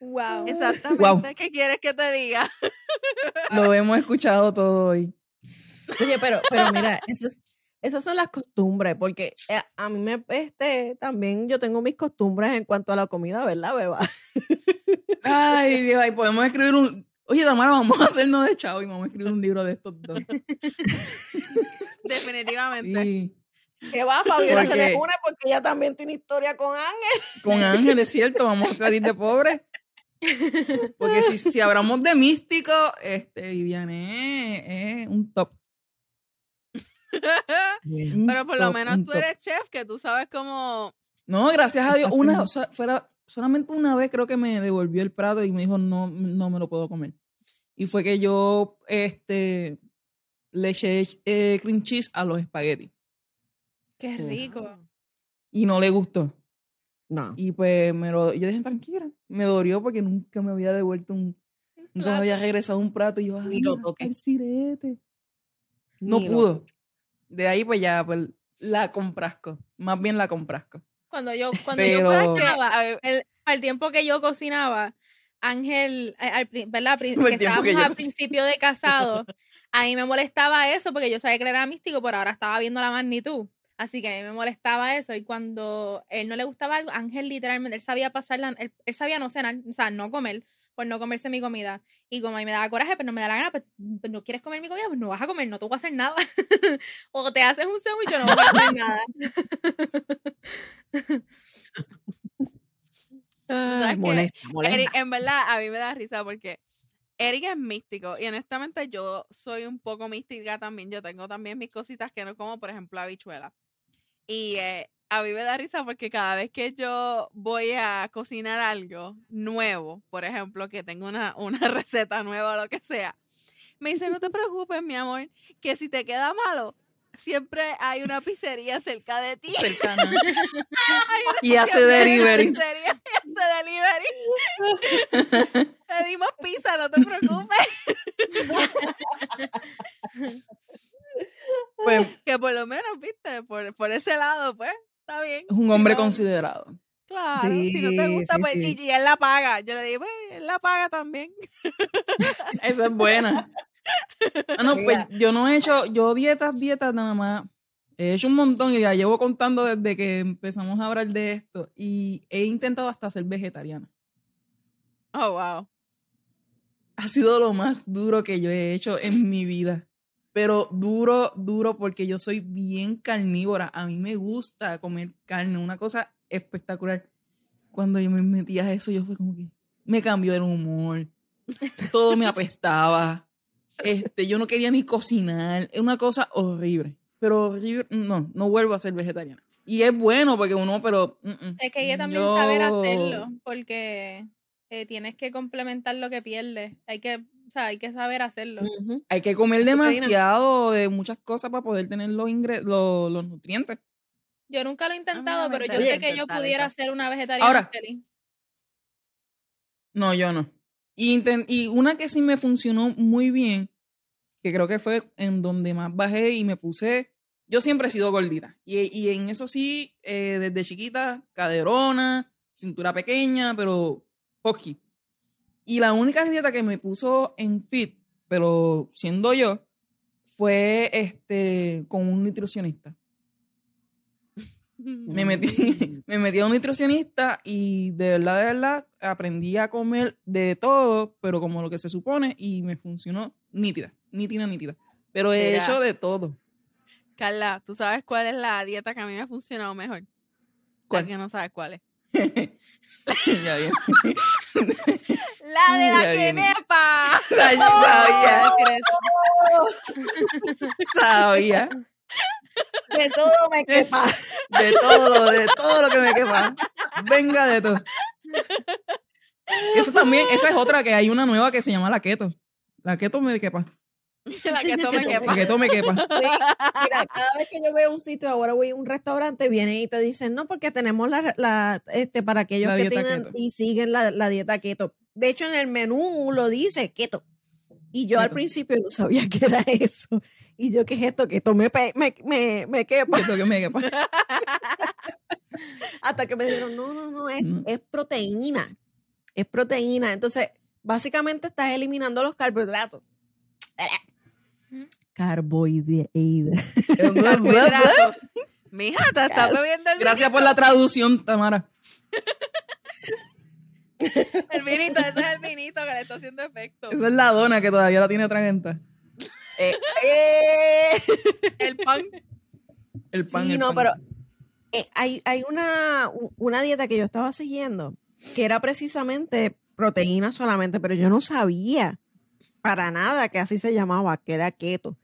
Wow. Exactamente. Guau. ¿Qué quieres que te diga? Lo hemos escuchado todo hoy. Oye, pero, pero mira, esas, esas son las costumbres, porque eh, a mí me, este, también yo tengo mis costumbres en cuanto a la comida, ¿verdad, beba? Ay, Dios, ay, podemos escribir un. Oye, Tamara, vamos a hacernos de chavo y vamos a escribir un libro de estos dos. Definitivamente. Sí. Que va, Fabiola se le une porque ella también tiene historia con Ángel. Con Ángel, es cierto, vamos a salir de pobres. Porque si, si hablamos de místico, este, Viviane es, es un top. Pero por lo menos tú eres chef, que tú sabes cómo... No, gracias a Dios. Una, o sea, fuera, solamente una vez creo que me devolvió el plato y me dijo, no, no me lo puedo comer. Y fue que yo este, le eché eh, cream cheese a los espaguetis Qué rico. y no le gustó. No. Y pues me lo, yo dije, tranquila. Me dolió porque nunca me había devuelto un, nunca me había regresado un plato y yo, Ni lo el toqué. sirete. No Ni pudo. De ahí pues ya, pues la comprasco. Más bien la comprasco. Cuando yo, cuando Pero- yo cocinaba, el, al tiempo que yo cocinaba, Ángel, eh, al, ¿verdad? Que que estábamos yo al principio de casado, a mí me molestaba eso porque yo sabía que él era místico, pero ahora estaba viendo la magnitud. Así que a mí me molestaba eso. Y cuando él no le gustaba algo, Ángel literalmente, él sabía pasarla, él, él sabía no cenar, o sea, no comer, por no comerse mi comida. Y como a mí me daba coraje, pero no me da la gana, pues, pues, no quieres comer mi comida, pues no vas a comer, no te voy a hacer nada. o te haces un sándwich o no vas a comer nada. Ay, molesta, molesta. Eric, en verdad, a mí me da risa porque Eric es místico y honestamente yo soy un poco mística también. Yo tengo también mis cositas que no como, por ejemplo, habichuela. Y eh, a mí me da risa porque cada vez que yo voy a cocinar algo nuevo, por ejemplo, que tengo una, una receta nueva o lo que sea, me dice, no te preocupes, mi amor, que si te queda malo, siempre hay una pizzería cerca de ti. Cercana. Y hace delivery. y hace delivery. Pedimos pizza, no te preocupes. Pues Que por lo menos, viste, por, por ese lado, pues, está bien. es un hombre considerado. Claro, si no te gusta, sí, pues, sí. Y, y él la paga. Yo le digo, pues, él la paga también. Esa es buena. Ah, no, pues yo no he hecho, yo dietas, dietas nada más. He hecho un montón y la llevo contando desde que empezamos a hablar de esto. Y he intentado hasta ser vegetariana. Oh, wow. Ha sido lo más duro que yo he hecho en mi vida. Pero duro, duro, porque yo soy bien carnívora. A mí me gusta comer carne, una cosa espectacular. Cuando yo me metí a eso, yo fue como que me cambió el humor. Todo me apestaba. Este, yo no quería ni cocinar. Es una cosa horrible. Pero horrible, no, no vuelvo a ser vegetariana. Y es bueno porque uno, pero. Es que hay que también Yo- saber hacerlo, porque eh, tienes que complementar lo que pierdes. Hay que, o sea, hay que saber hacerlo. Hay que comer demasiado de muchas cosas para poder tener los, ingre- los, los nutrientes. Yo nunca lo he intentado, me pero yo sé que yo pudiera eso. ser una vegetariana Ahora. feliz. No, yo no. Y una que sí me funcionó muy bien, que creo que fue en donde más bajé y me puse. Yo siempre he sido gordita. Y, y en eso sí, eh, desde chiquita, caderona, cintura pequeña, pero hockey. Y la única dieta que me puso en fit, pero siendo yo, fue este con un nutricionista. me metí, me metí a un nutricionista y de verdad, de verdad, aprendí a comer de todo, pero como lo que se supone, y me funcionó nítida, nítida, nítida. Pero he Mira. hecho de todo. Carla, ¿tú sabes cuál es la dieta que a mí me ha funcionado mejor? ¿Cuál? ¿Cuál? que no sabes cuál es. ya bien. La de la quenepa. Ay, sabía, sabía. De todo me quepa. De todo lo, de todo lo que me quepa. Venga de todo. Eso también, esa es otra que hay una nueva que se llama la keto. La keto me quepa. La que tome La quepa. keto me quepa. Sí, Mira, cada vez que yo veo un sitio, ahora voy a un restaurante, vienen y te dicen, no, porque tenemos la, la este, para aquellos La que tienen keto. y siguen la, la dieta keto. De hecho, en el menú lo dice keto. Y yo al principio no sabía qué era eso. Y yo, ¿qué es esto? Keto me, me, me, me quepa. Keto que me quepa. Hasta que me dijeron, no, no, no, es, No. es proteína. Es proteína. Entonces, básicamente estás eliminando los carbohidratos. carbohidratos. Carbohidratos. Mija, te estás bebiendo el Gracias por la traducción, Tamara. El vinito, ese es el vinito que le está haciendo efecto. Esa es la dona que todavía la tiene tragenta. Eh, eh. El pan. El pan. Sí, el no, pan. pero eh, hay, hay una, una dieta que yo estaba siguiendo que era precisamente proteína solamente, pero yo no sabía para nada que así se llamaba, que era keto.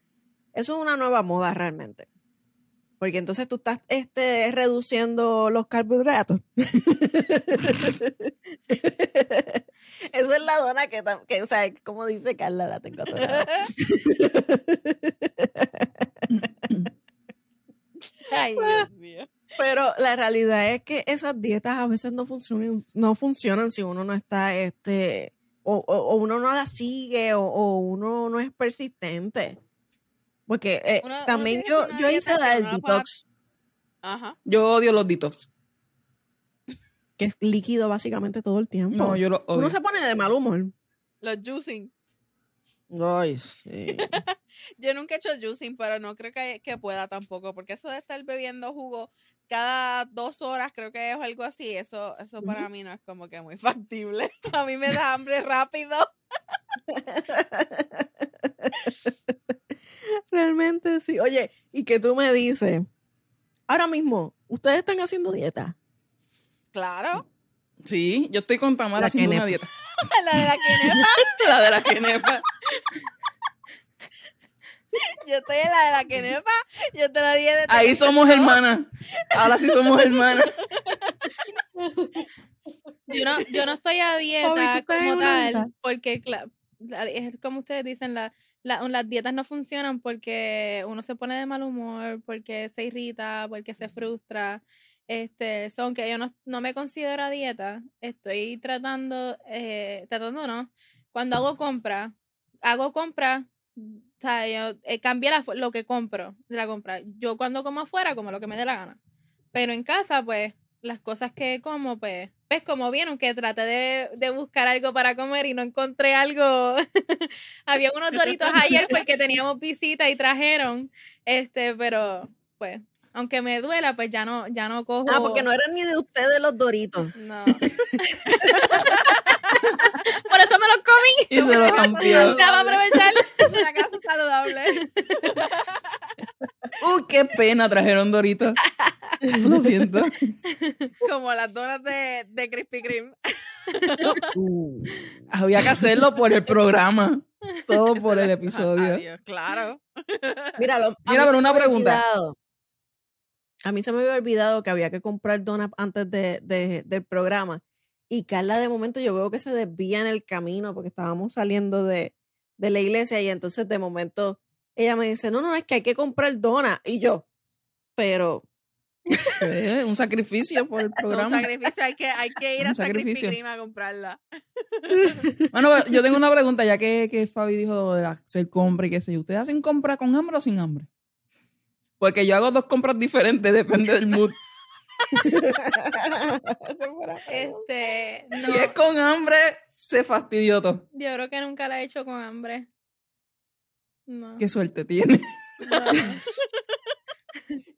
Eso es una nueva moda realmente. Porque entonces tú estás este, reduciendo los carbohidratos. Eso es la dona que, que, o sea, como dice Carla, la tengo atorada. Ay, Dios mío. Pero la realidad es que esas dietas a veces no funcionan, no funcionan si uno no está, este, o, o- o uno no las sigue, o, o uno no es persistente. Porque eh, Uno- también yo, yo hice la del detox, Ajá. Yo odio los detox. que es líquido básicamente todo el tiempo. No, yo los odio. uno se pone de mal humor. Los juicing. Ay, sí. Yo nunca he hecho juicing, pero no creo que, que pueda tampoco, porque eso de estar bebiendo jugo cada dos horas, creo que es algo así, eso, eso para mí no es como que muy factible. A mí me da hambre rápido. Realmente sí. Oye, ¿y que tú me dices? Ahora mismo, ¿ustedes están haciendo dieta? Claro. Sí, yo estoy con Tamara La haciendo quenepa. una dieta. La de la quenepa. La de la quenepa. Yo estoy en la de la quenepa. Yo te la dije de Ahí somos hermanas. Ahora sí somos hermanas. Yo no, yo no estoy a Fabi, ¿tú dieta como tal, dieta? porque es como ustedes dicen, la, la- las dietas no funcionan porque uno se pone de mal humor, porque se irrita, porque se frustra. Este, son que yo no, no me considero a dieta, estoy tratando, eh, tratando no, cuando hago compra, hago compra, o sea, yo eh, cambié la lo que compro de la compra. Yo cuando como afuera, como lo que me dé la gana. Pero en casa, pues, las cosas que como, pues, ves como vieron que traté de, de buscar algo para comer y no encontré algo. Había unos doritos ayer porque teníamos visita y trajeron, este, pero, pues, aunque me duela, pues ya no, ya no cojo. Ah, porque no eran ni de ustedes los doritos. No. Por eso me los comí. Y se lo cambió. Daba aprovechar. la casa saludable. Uh, qué pena, trajeron Doritos. Lo siento. Como las donas de, de Krispy Kreme. Uh. Había que hacerlo por el programa. Todo por el episodio. Adiós, claro. Mira, lo- a Mira, pero se una pregunta. A mí se me había olvidado que había que comprar donas antes de, de- del programa. Y Carla, de momento, yo veo que se desvía en el camino porque estábamos saliendo de, de la iglesia y entonces de momento ella me dice, no, no, es que hay que comprar donas. Y yo, pero un sacrificio por el Es un programa. sacrificio, hay que, hay que ir Un hasta. Kreme a comprarla. Bueno, yo tengo una pregunta, ya que, que Fabi dijo de hacer compra y qué sé yo. ¿Ustedes hacen compra con hambre o sin hambre? Porque yo hago dos compras diferentes, depende del mood. Este, no, Si es con hambre, se fastidió todo. yo creo que nunca la he hecho con hambre. No. Qué suerte tiene. no.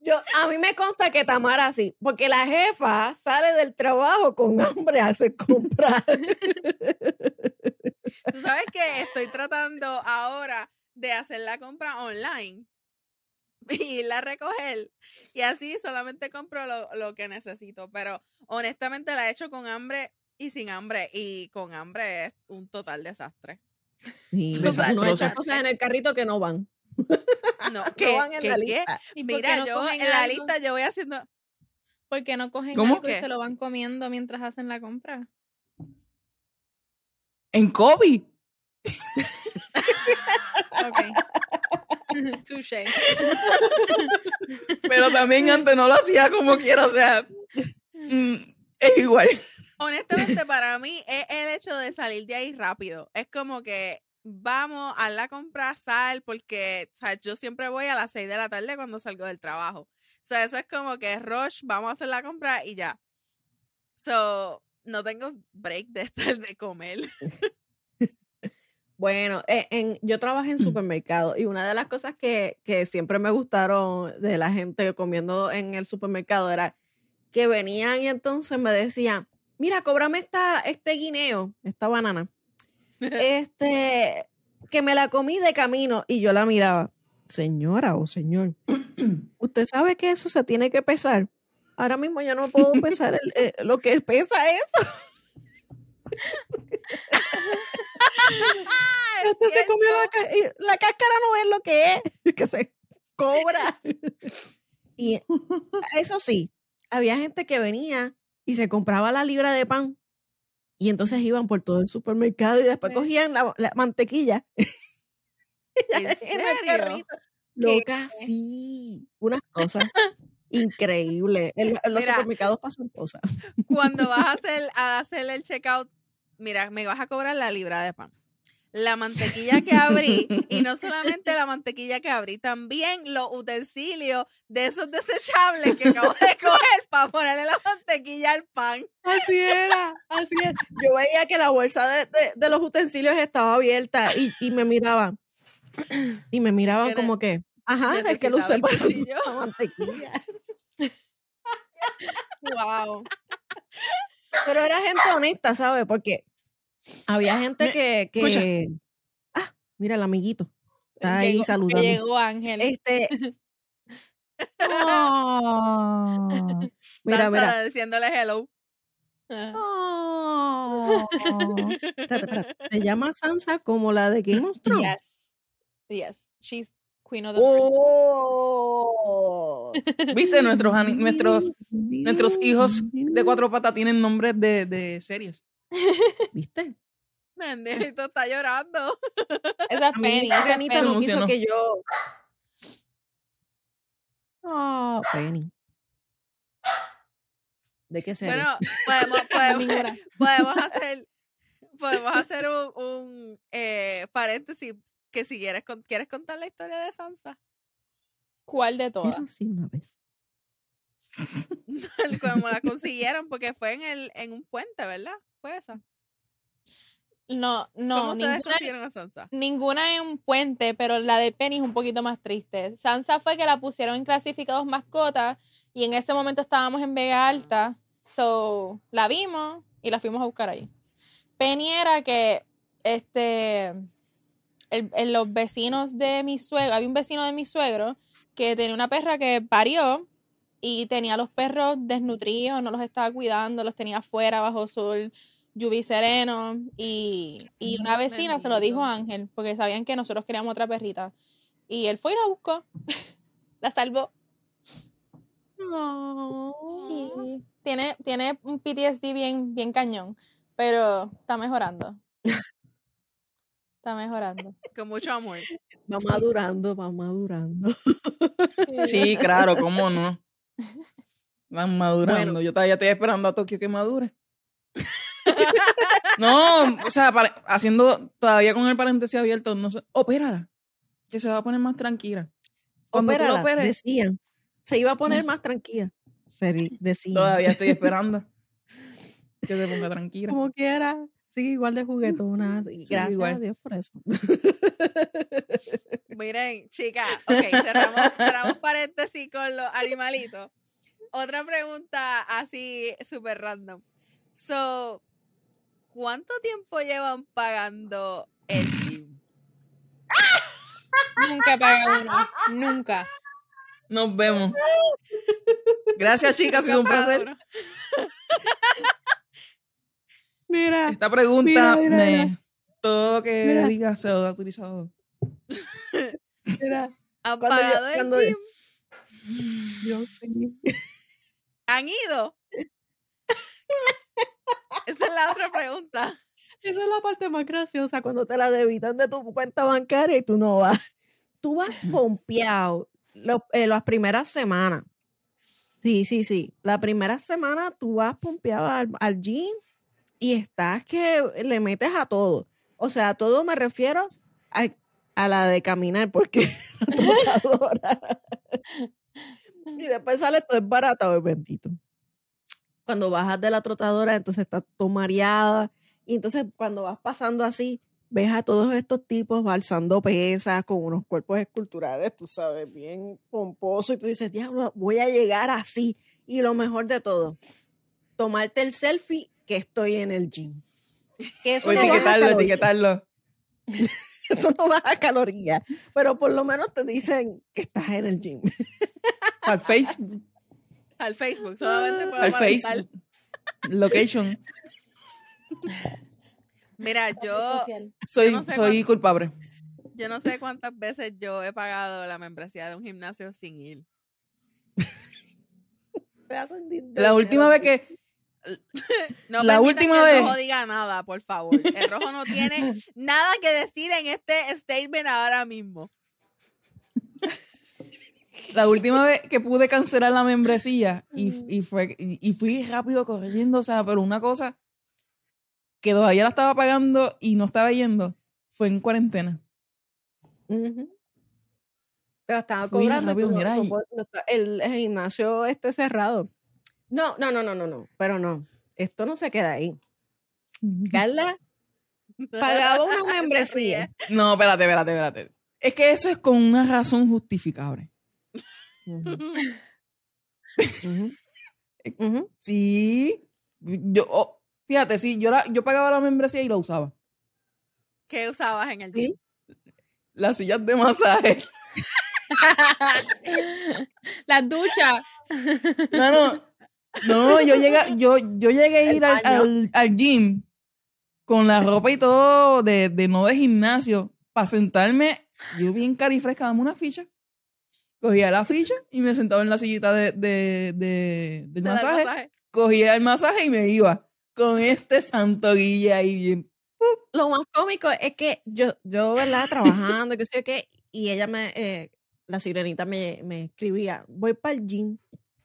yo, a mí me consta que Tamara sí, porque la jefa sale del trabajo con hambre a hacer comprar. Tú sabes que estoy tratando ahora de hacer la compra online y irla a recoger. Y así solamente compro lo, lo que necesito. Pero honestamente la he hecho con hambre y sin hambre. Y con hambre es un total desastre. Sí, Total, total. cosas en el carrito que no van. No, No ¿qué, van en qué- la lista. ¿Y por qué Mira, no yo en la lista yo voy haciendo... ¿Por qué no cogen ¿Cómo? algo y se lo van comiendo mientras hacen la compra? En COVID. Ok. Touché. Pero también antes no lo hacía como quiera, o sea, mm, es igual. Honestamente, para mí es el hecho de salir de ahí rápido. Es como que vamos a la compra sal, porque o sea, yo siempre voy a las 6 de la tarde cuando salgo del trabajo. O sea, eso es como que rush, vamos a hacer la compra y ya. So, no tengo break de estar de comer. Bueno, eh, en, yo trabajé en supermercado y una de las cosas que, que siempre me gustaron de la gente comiendo en el supermercado era que venían y entonces me decían, mira, cóbrame esta, este guineo, esta banana, este, que me la comí de camino y yo la miraba, señora o señor, usted sabe que eso se tiene que pesar. Ahora mismo yo no puedo pesar el- eh, lo que pesa eso. Usted se comió la, la cáscara no es lo que es, que se cobra. Y eso sí, había gente que venía y se compraba la libra de pan y entonces iban por todo el supermercado y después Sí. cogían la, la mantequilla ¿En serio? Loca, sí. Unas cosas increíbles. En, lo- en los Mira. supermercados pasan cosas. Cuando vas a hacer, a hacer el checkout, mira, me vas a cobrar la libra de pan. La mantequilla que abrí, y no solamente la mantequilla que abrí, también los utensilios de esos desechables que acabo de coger para ponerle la mantequilla al pan. Así era, así es. Yo veía que la bolsa de, de- de los utensilios estaba abierta y, y me miraban. Y me miraban como que, ajá, el que lo necesitaba el cuchillo. la mantequilla. Wow. Pero era gente honesta, ¿sabes? Porque había gente Me- que, escucha. que ah, mira el amiguito. Está ahí Llegó- saludando. Llegó Ángel. Este. Oh, mira, Sansa mira. diciéndole hello. Oh. Espérate, espérate. Se llama Sansa como la de Game of Thrones. Yes. Yes. She's queen of the. Oh. ¿Viste? Nuestros, nuestros, nuestros hijos de cuatro patas tienen nombres de, de series. ¿Viste? Bendito, está llorando. Esa es Penny. esa Penny. no quiso que yo. Oh, Penny. ¿De qué serie? Bueno, podemos, podemos, podemos hacer, podemos hacer un, un, eh, paréntesis que si quieres, ¿quieres contar la historia de Sansa? ¿Cuál de todas? Pero sí, una vez. Como la consiguieron, porque fue en el, en un puente, ¿verdad? Fue esa. No, ¿Cómo no, ninguna, consiguieron a Sansa? ninguna en un puente, pero la de Penny es un poquito más triste. Sansa fue que la pusieron en clasificados mascotas y en ese momento estábamos en Vega Alta, so la vimos y la fuimos a buscar ahí. Penny era que este el- el- los vecinos de mi suegro, había un vecino de mi suegro que tenía una perra que parió y tenía los perros desnutridos, no los estaba cuidando, los tenía afuera bajo sol, lluvia y sereno. Y, y una vecina se lo dijo a. Ángel, porque sabían que nosotros queríamos otra perrita. Y él fue y la buscó. la salvó. Sí. Tiene, tiene un PTSD bien, bien cañón, pero está mejorando. Está mejorando. Con mucho amor. Va madurando, va madurando. Sí, claro, cómo no. Van madurando. Yo todavía estoy esperando a Tokio que madure. no, o sea, para- haciendo todavía con el paréntesis abierto, no sé. Opérala. Que se va a poner más tranquila. Cuando tú Opérala, operes, decían. Se iba a poner Sí. más tranquila. Todavía estoy esperando. Que se ponga tranquila. Como quiera. Sigue igual de juguetona. Sí, gracias igual. a Dios por eso. Miren, chicas, ok, cerramos, cerramos paréntesis con los animalitos. Otra pregunta así súper random. So, ¿cuánto tiempo llevan pagando el gym? Nunca paga uno. Nunca. Nos vemos. Gracias, chicas. Ha sido un placer. Mira. Esta pregunta, Mira, mira, me- mira. todo lo que Mira. diga se ha utilizado. Mira. ¿Han Cuando yo- pagado el cuando- gym? Yo sí. ¿Han ido? Esa es la otra pregunta. Esa es la parte más graciosa cuando te la debitan de tu cuenta bancaria y tú no vas. Tú vas pompeado lo- eh, las primeras semanas. Sí, sí, sí. La primera semana tú vas pompeado al, al gym y estás que le metes a todo. O sea, a todo me refiero a, a la de caminar porque y después sale todo es barato, bendito. Cuando bajas de la trotadora, entonces estás todo mareada. Y entonces cuando vas pasando así, ves a todos estos tipos alzando pesas con unos cuerpos esculturales, tú sabes, bien pomposos, y tú dices, diablo, voy a llegar así. Y lo mejor de todo, tomarte el selfie que estoy en el gym. Que eso O no baja etiquetarlo, etiquetarlo. Eso no baja calorías, pero por lo menos te dicen que estás en el gym. Al Facebook. Al Facebook, solamente por Al. Facebook. Location. Mira, yo. Soy, no sé soy cuánto- culpable. yo no sé cuántas veces yo he pagado la membresía de un gimnasio sin ir. Se hacen di- La última vez que. No La última que el vez- rojo diga nada, por favor. El rojo no tiene nada que decir en este statement ahora mismo. La última vez que pude cancelar la membresía y, y fue, y, y fui rápido corriendo, o sea, pero una cosa que todavía la estaba pagando y no estaba yendo fue en cuarentena. Ujú. Te la estaban cobrando. rápido, tú mira, el gimnasio esté cerrado. No, no, no, no, no, no. Pero no. Esto no se queda ahí. Carla pagaba una membresía. No, espérate, espérate, espérate. Es que eso es con una razón justificable. Ujú. Sí, yo, oh, fíjate, sí, yo, la, yo pagaba la membresía y la usaba. ¿Qué usabas en el Sí. gym? Las sillas de masaje. Las duchas. No, no. No, yo llegué, yo, yo llegué a ir al, al- al gym con la ropa y todo de, de no de gimnasio para sentarme. Yo bien carifresca, dame una ficha. Cogía la ficha y me sentaba en la sillita de, de, de- del ¿Te da el masaje. masaje? Cogía el masaje y me iba con este santo guille ahí bien. Lo más cómico es que yo, yo, ¿verdad? Trabajando, que sé yo qué, y ella me, eh, la sirenita me, me escribía, voy para el gym.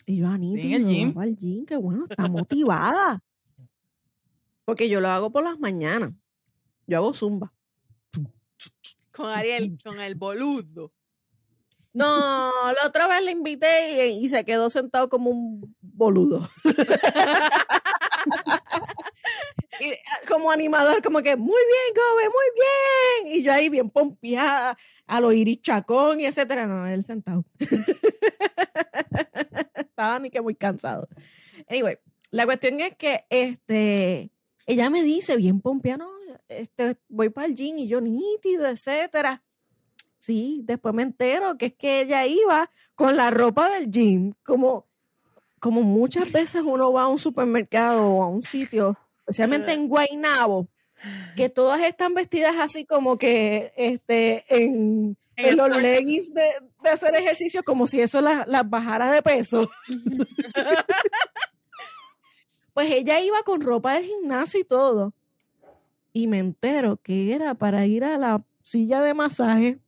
Y yo, Anita, Sí, en el gym. va al gym, qué bueno, está motivada. Porque yo lo hago por las mañanas. Yo hago zumba. Con Ariel, con el boludo. No, la otra vez le invité y, y se quedó sentado como un boludo. Y, ah, como animador, como que muy bien, Gobe, muy bien. Y yo ahí bien pompeada, a los iris chacón y etcétera. No, él sentado. Estaba ni que muy cansado. Anyway, la cuestión es que este, ella me dice, bien pompeada, no, este, voy para el gym y yo nítido, etcétera. Sí, después me entero que es que ella iba con la ropa del gym, como, como muchas veces uno va a un supermercado o a un sitio, especialmente en Guaynabo, que todas están vestidas así como que este, en, En en los leggings de, de hacer ejercicio, como si eso las las bajara de peso. pues ella iba con ropa del gimnasio y todo. Y me entero que era para ir a la silla de masaje.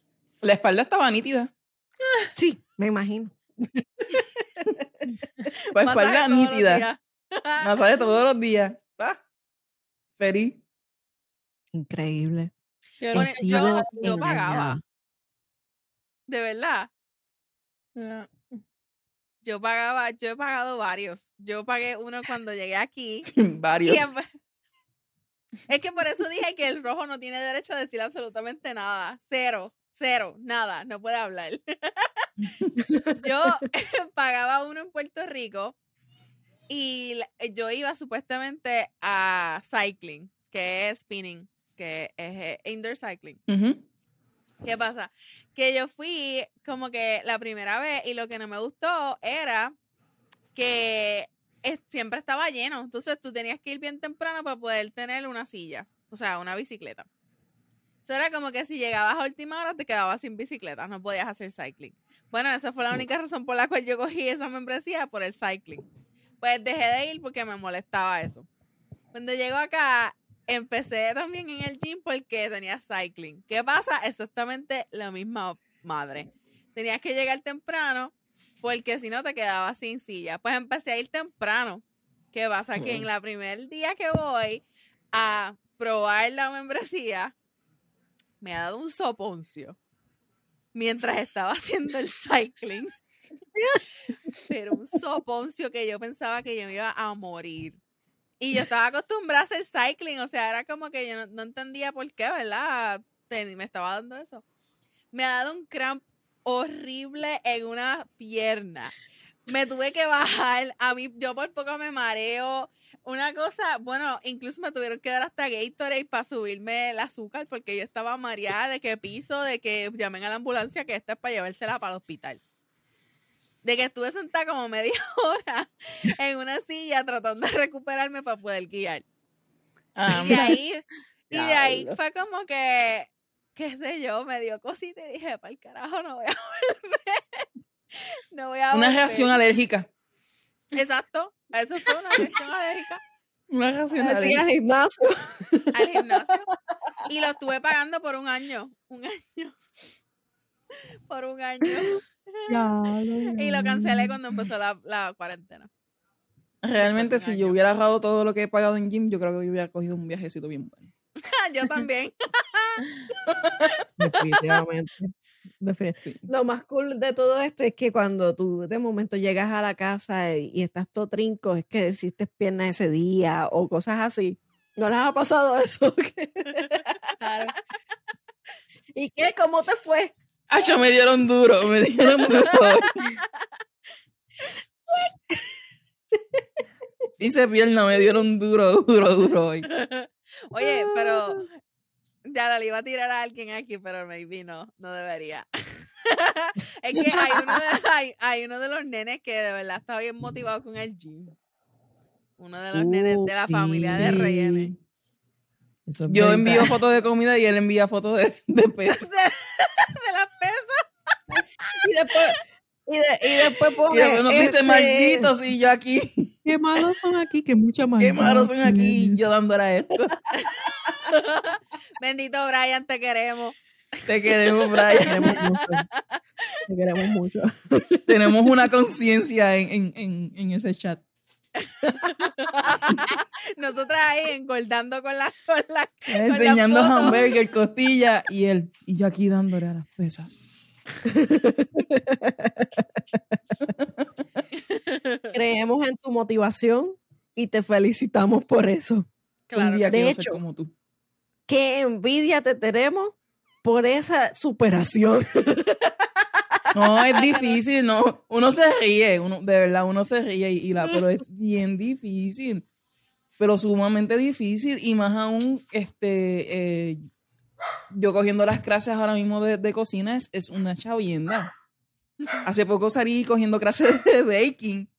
La espalda estaba nítida. Sí, me imagino. La Masaje espalda nítida. Masaje todos los días. Feliz. Increíble. Yo yo- pagaba. De verdad. no. Yo pagaba, yo he pagado varios. Yo pagué uno cuando llegué aquí. Varios. es que por eso dije que el rojo no tiene derecho a decir absolutamente nada. Cero, cero, nada, no puede hablar. yo pagaba uno en Puerto Rico y eh, yo iba supuestamente a cycling, que es spinning, que es eh, indoor cycling. ¿Qué pasa? Que yo fui como que la primera vez y lo que no me gustó era que es- siempre estaba lleno. Entonces tú tenías que ir bien temprano para poder tener una silla, o sea, una bicicleta. Eso era como que si llegabas a última hora te quedabas sin bicicleta, no podías hacer cycling. Bueno, esa fue la única razón por la cual yo cogí esa membresía, por el cycling. Pues dejé de ir porque me molestaba eso. Cuando llego acá, empecé también en el gym porque tenía cycling. ¿Qué pasa? Exactamente la misma madre. Tenías que llegar temprano porque si no te quedabas sin silla. Pues empecé a ir temprano. ¿Qué pasa? Que en la primer día que voy a probar la membresía, me ha dado un soponcio mientras estaba haciendo el cycling. Pero un soponcio que yo pensaba que yo me iba a morir. Y yo estaba acostumbrada a hacer cycling, o sea, era como que yo no, entendía por qué, ¿verdad? Me estaba dando eso. Me ha dado un cramp horrible en una pierna. Me tuve que bajar, a mí, yo por poco me mareo. Una cosa, bueno, incluso me tuvieron que dar hasta Gatorade para subirme el azúcar porque yo estaba mareada de que piso, de que llamen a la ambulancia que esta es para llevársela para el hospital. De que estuve sentada como media hora en una silla tratando de recuperarme para poder guiar. Ah, Y de ahí, y de ahí fue como que, qué sé yo, me dio cosita y dije, para el carajo, no voy a volver. No voy a Una volver". reacción alérgica. Exacto, eso fue una reacción alérgica Una reacción Así al alérgica. gimnasio. al gimnasio. Y lo estuve pagando por un año, un año. Por un año. Y lo cancelé cuando empezó la, la cuarentena. Realmente, si yo hubiera ahorrado todo lo que he pagado en gym, yo creo que yo hubiera cogido un viajecito bien bueno. Yo también. Definitivamente. Defini- Sí. Lo más cool de todo esto es que cuando tú de momento llegas a la casa y, y estás todo trinco, es que hiciste pierna ese día o cosas así. ¿No les ha pasado eso? Claro. ¿Y qué? ¿Cómo te fue? ¡Acho, me dieron duro! Me dieron duro. Dice pierna, me dieron duro, duro, duro hoy. Oye, pero ya le iba a tirar a alguien aquí, pero maybe no, no debería. es que hay uno, de, hay, hay uno de los nenes que de verdad está bien motivado con el gym. Uno de los nenes de la Uh, familia de sí. Reyes. Eso es Yo verdad. envío fotos de comida y él envía fotos de, de peso. De, de las pesas. Y después, y de- y después Y pone, después nos dice, este, malditos, y yo aquí. Qué malos son aquí, que mucha más. Qué malos son aquí, y yo dándole a esto. Bendito Brian, te queremos. Te queremos, Te Brian. queremos mucho. Te queremos mucho. Tenemos una conciencia en, en, en, en ese chat. Nosotras ahí engordando con la, con la Enseñando foto. hamburger, costilla, y él, y yo aquí dándole a las pesas. Creemos en tu motivación y te felicitamos por eso. Un día de hecho. ser como tú. Qué envidia te tenemos por esa superación. No, es difícil, no. Uno se ríe, uno, de verdad, uno se ríe, y, la, pero es bien difícil. Pero sumamente difícil, y más aún, este, eh, yo cogiendo las clases ahora mismo de, de cocina es, es una chavienda. Hace poco salí cogiendo clases de baking,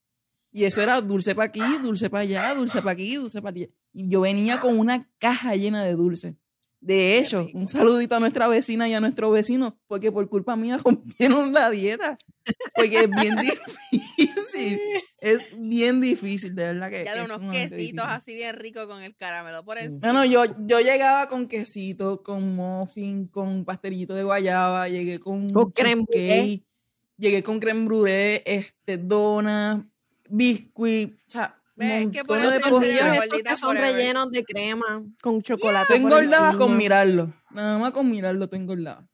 y eso era dulce para aquí, dulce para allá, dulce para aquí, dulce para allá. Y yo venía con una caja llena de dulce. De hecho, un saludito a nuestra vecina y a nuestro vecino, porque por culpa mía rompieron la dieta. Porque es bien difícil. Es bien difícil, de verdad que. Ya es unos quesitos difícil. así bien ricos con el caramelo por encima. Bueno, yo, yo llegaba con quesito, con muffin, con pastelito de guayaba, llegué con, Con cheesecake, llegué con creme brûlée, este, dona, biscuit, o sea, es que por eso de estos que son rellenos de crema con chocolate. Tú por engordabas con mirarlo. Nada más con mirarlo tú engordabas.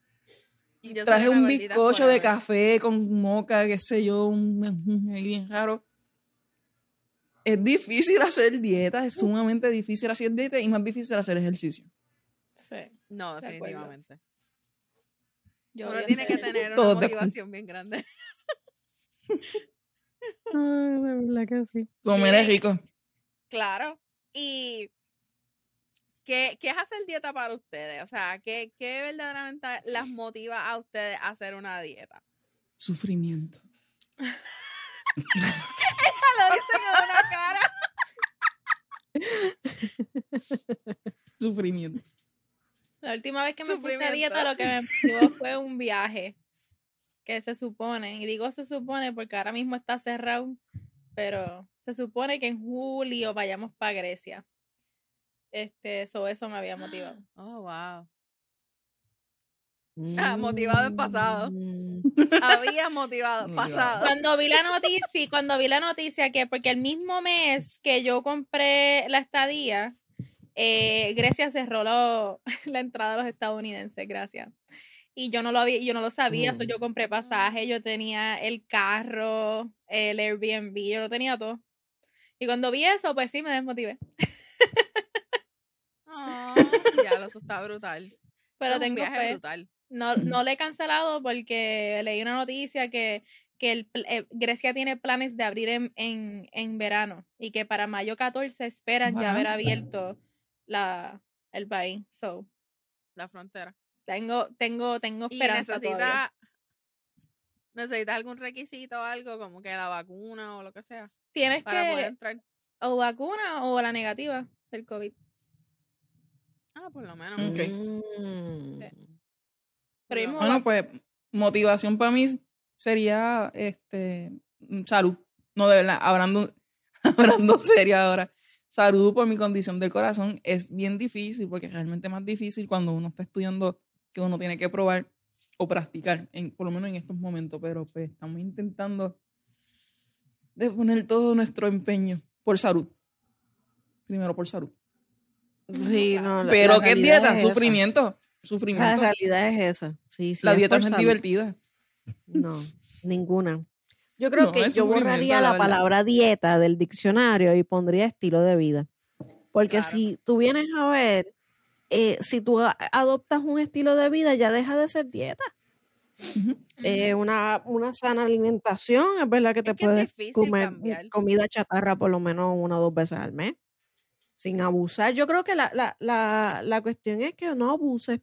Y Yo traje un bizcocho de café con moca, qué sé yo, un bien raro. Es difícil hacer dieta, es sumamente difícil hacer dieta y más difícil hacer ejercicio. Sí. No, definitivamente. Yo Uno tiene que tener una motivación bien grande. Ay, de verdad que sí. Comer es rico. Claro. Y ¿qué, qué es hacer dieta para ustedes? O sea, ¿qué, qué verdaderamente las motiva a ustedes a hacer una dieta? Sufrimiento. Lo dice con una cara. Sufrimiento. La última vez que me puse a dieta lo que me motivó fue un viaje que se supone, y digo se supone porque ahora mismo está cerrado, pero se supone que en julio vayamos para Grecia. Este, eso, eso me había motivado. Oh, wow. Ah, motivado en pasado. Mm. Había motivado, Motivado. pasado. Cuando vi la noticia, cuando vi la noticia que porque el mismo mes que yo compré la estadía, eh, Grecia cerró lo- la entrada a los estadounidenses, gracias. Y yo no lo había, yo no lo sabía, so Mm. yo compré pasaje, yo tenía el carro, el Airbnb, yo lo tenía todo. Y cuando vi eso, pues sí me desmotivé. Ah, ya, eso está brutal. Pero es un tengo viaje fe. brutal. No, no le he cancelado porque leí una noticia que, que el eh, Grecia tiene planes de abrir en, en, en verano y que para mayo 14 esperan ya haber abierto la, el país. So, La frontera. Tengo, tengo, tengo Y esperanza todavía. necesita, necesitas algún requisito o algo, como que la vacuna o lo que sea, Tienes para poder que entrar. o vacuna o la negativa del COVID. Ah, por lo menos. Ok. Mm. Pero Bueno, pues motivación para mí sería este mm, salud. No, de verdad, hablando, hablando serio ahora. Salud por mi condición del corazón es bien difícil porque es realmente más difícil cuando uno está estudiando que uno tiene que probar o practicar, en, por lo menos en estos momentos, pero pues estamos intentando de poner todo nuestro empeño por salud. Primero por salud. Sí, no, la- Pero la ¿qué dieta? es esa. Sufrimiento. La Sufrimiento. realidad es esa. Sí, sí, La es dieta no es divertida. No, ninguna. Yo creo No, que yo sufrimiento, borraría la palabra dieta del diccionario y pondría estilo de vida. Porque Claro. si tú vienes a ver, eh, si tú adoptas un estilo de vida, ya deja de ser dieta. Eh, una, una sana alimentación, es verdad que te que es puedes difícil comer cambiar. comida chatarra por lo menos una o dos veces al mes, sin abusar. Yo creo que la, la, la, la cuestión es que no abuses.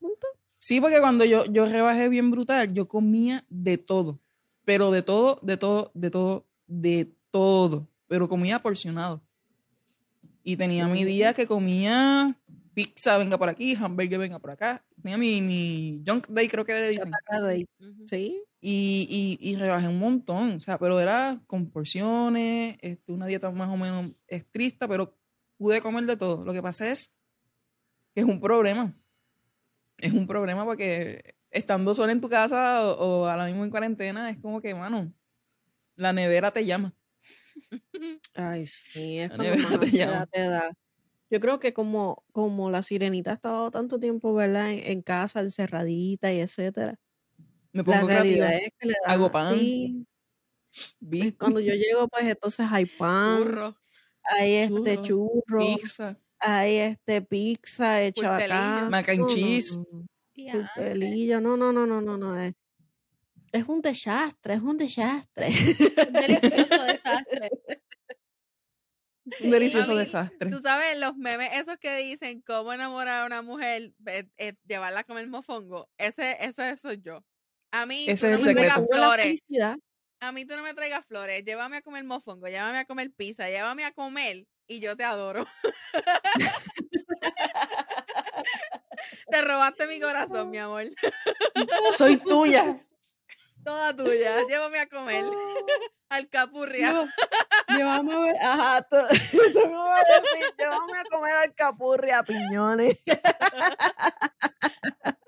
Punto. Sí, porque cuando yo, yo rebajé bien brutal, yo comía de todo. Pero de todo, de todo, de todo, de todo. Pero comía porcionado. Y tenía mi día que comía pizza, venga por aquí, hamburger, venga por acá. Tenía mi, mi junk day, creo que le dicen. Ujú. Sí. Y, y, y rebajé un montón. O sea, pero era con porciones, este, una dieta más o menos estricta, pero pude comer de todo. Lo que pasa es que es un problema. Es un problema porque estando sola en tu casa o, o ahora mismo en cuarentena, es como que, mano, la nevera te llama. Ay, sí, es La nevera más te llama. te da. Yo creo que como, como la sirenita ha estado tanto tiempo, ¿verdad? En, en casa, encerradita y etcétera. Me La pongo realidad creativa. es que le da. Hago pan. Sí, Vi- cuando yo llego, pues entonces hay pan, Churro. hay este Churro, pizza. hay este pizza hecha acá. Mac and No, no, cheese. no, no, no, no, no, no, no. Es, es un desastre, es un desastre. Un delicioso desastre. Un delicioso mí, desastre. Tú sabes, los memes esos que dicen cómo enamorar a una mujer, eh, eh, llevarla a comer mofongo, ese, ese soy yo. A mí Ese tú es no el me traigas secreto. Flores. A mí tú no me traigas flores. Llévame a comer mofongo, llévame a comer pizza, llévame a comer y yo te adoro. te robaste mi corazón, mi amor. Soy tuya. Toda tuya. Llévame a comer. Al capurria. Llévame a ver, ajá, tú, tú me vas a decir, llévame a comer alcapurri a piñones.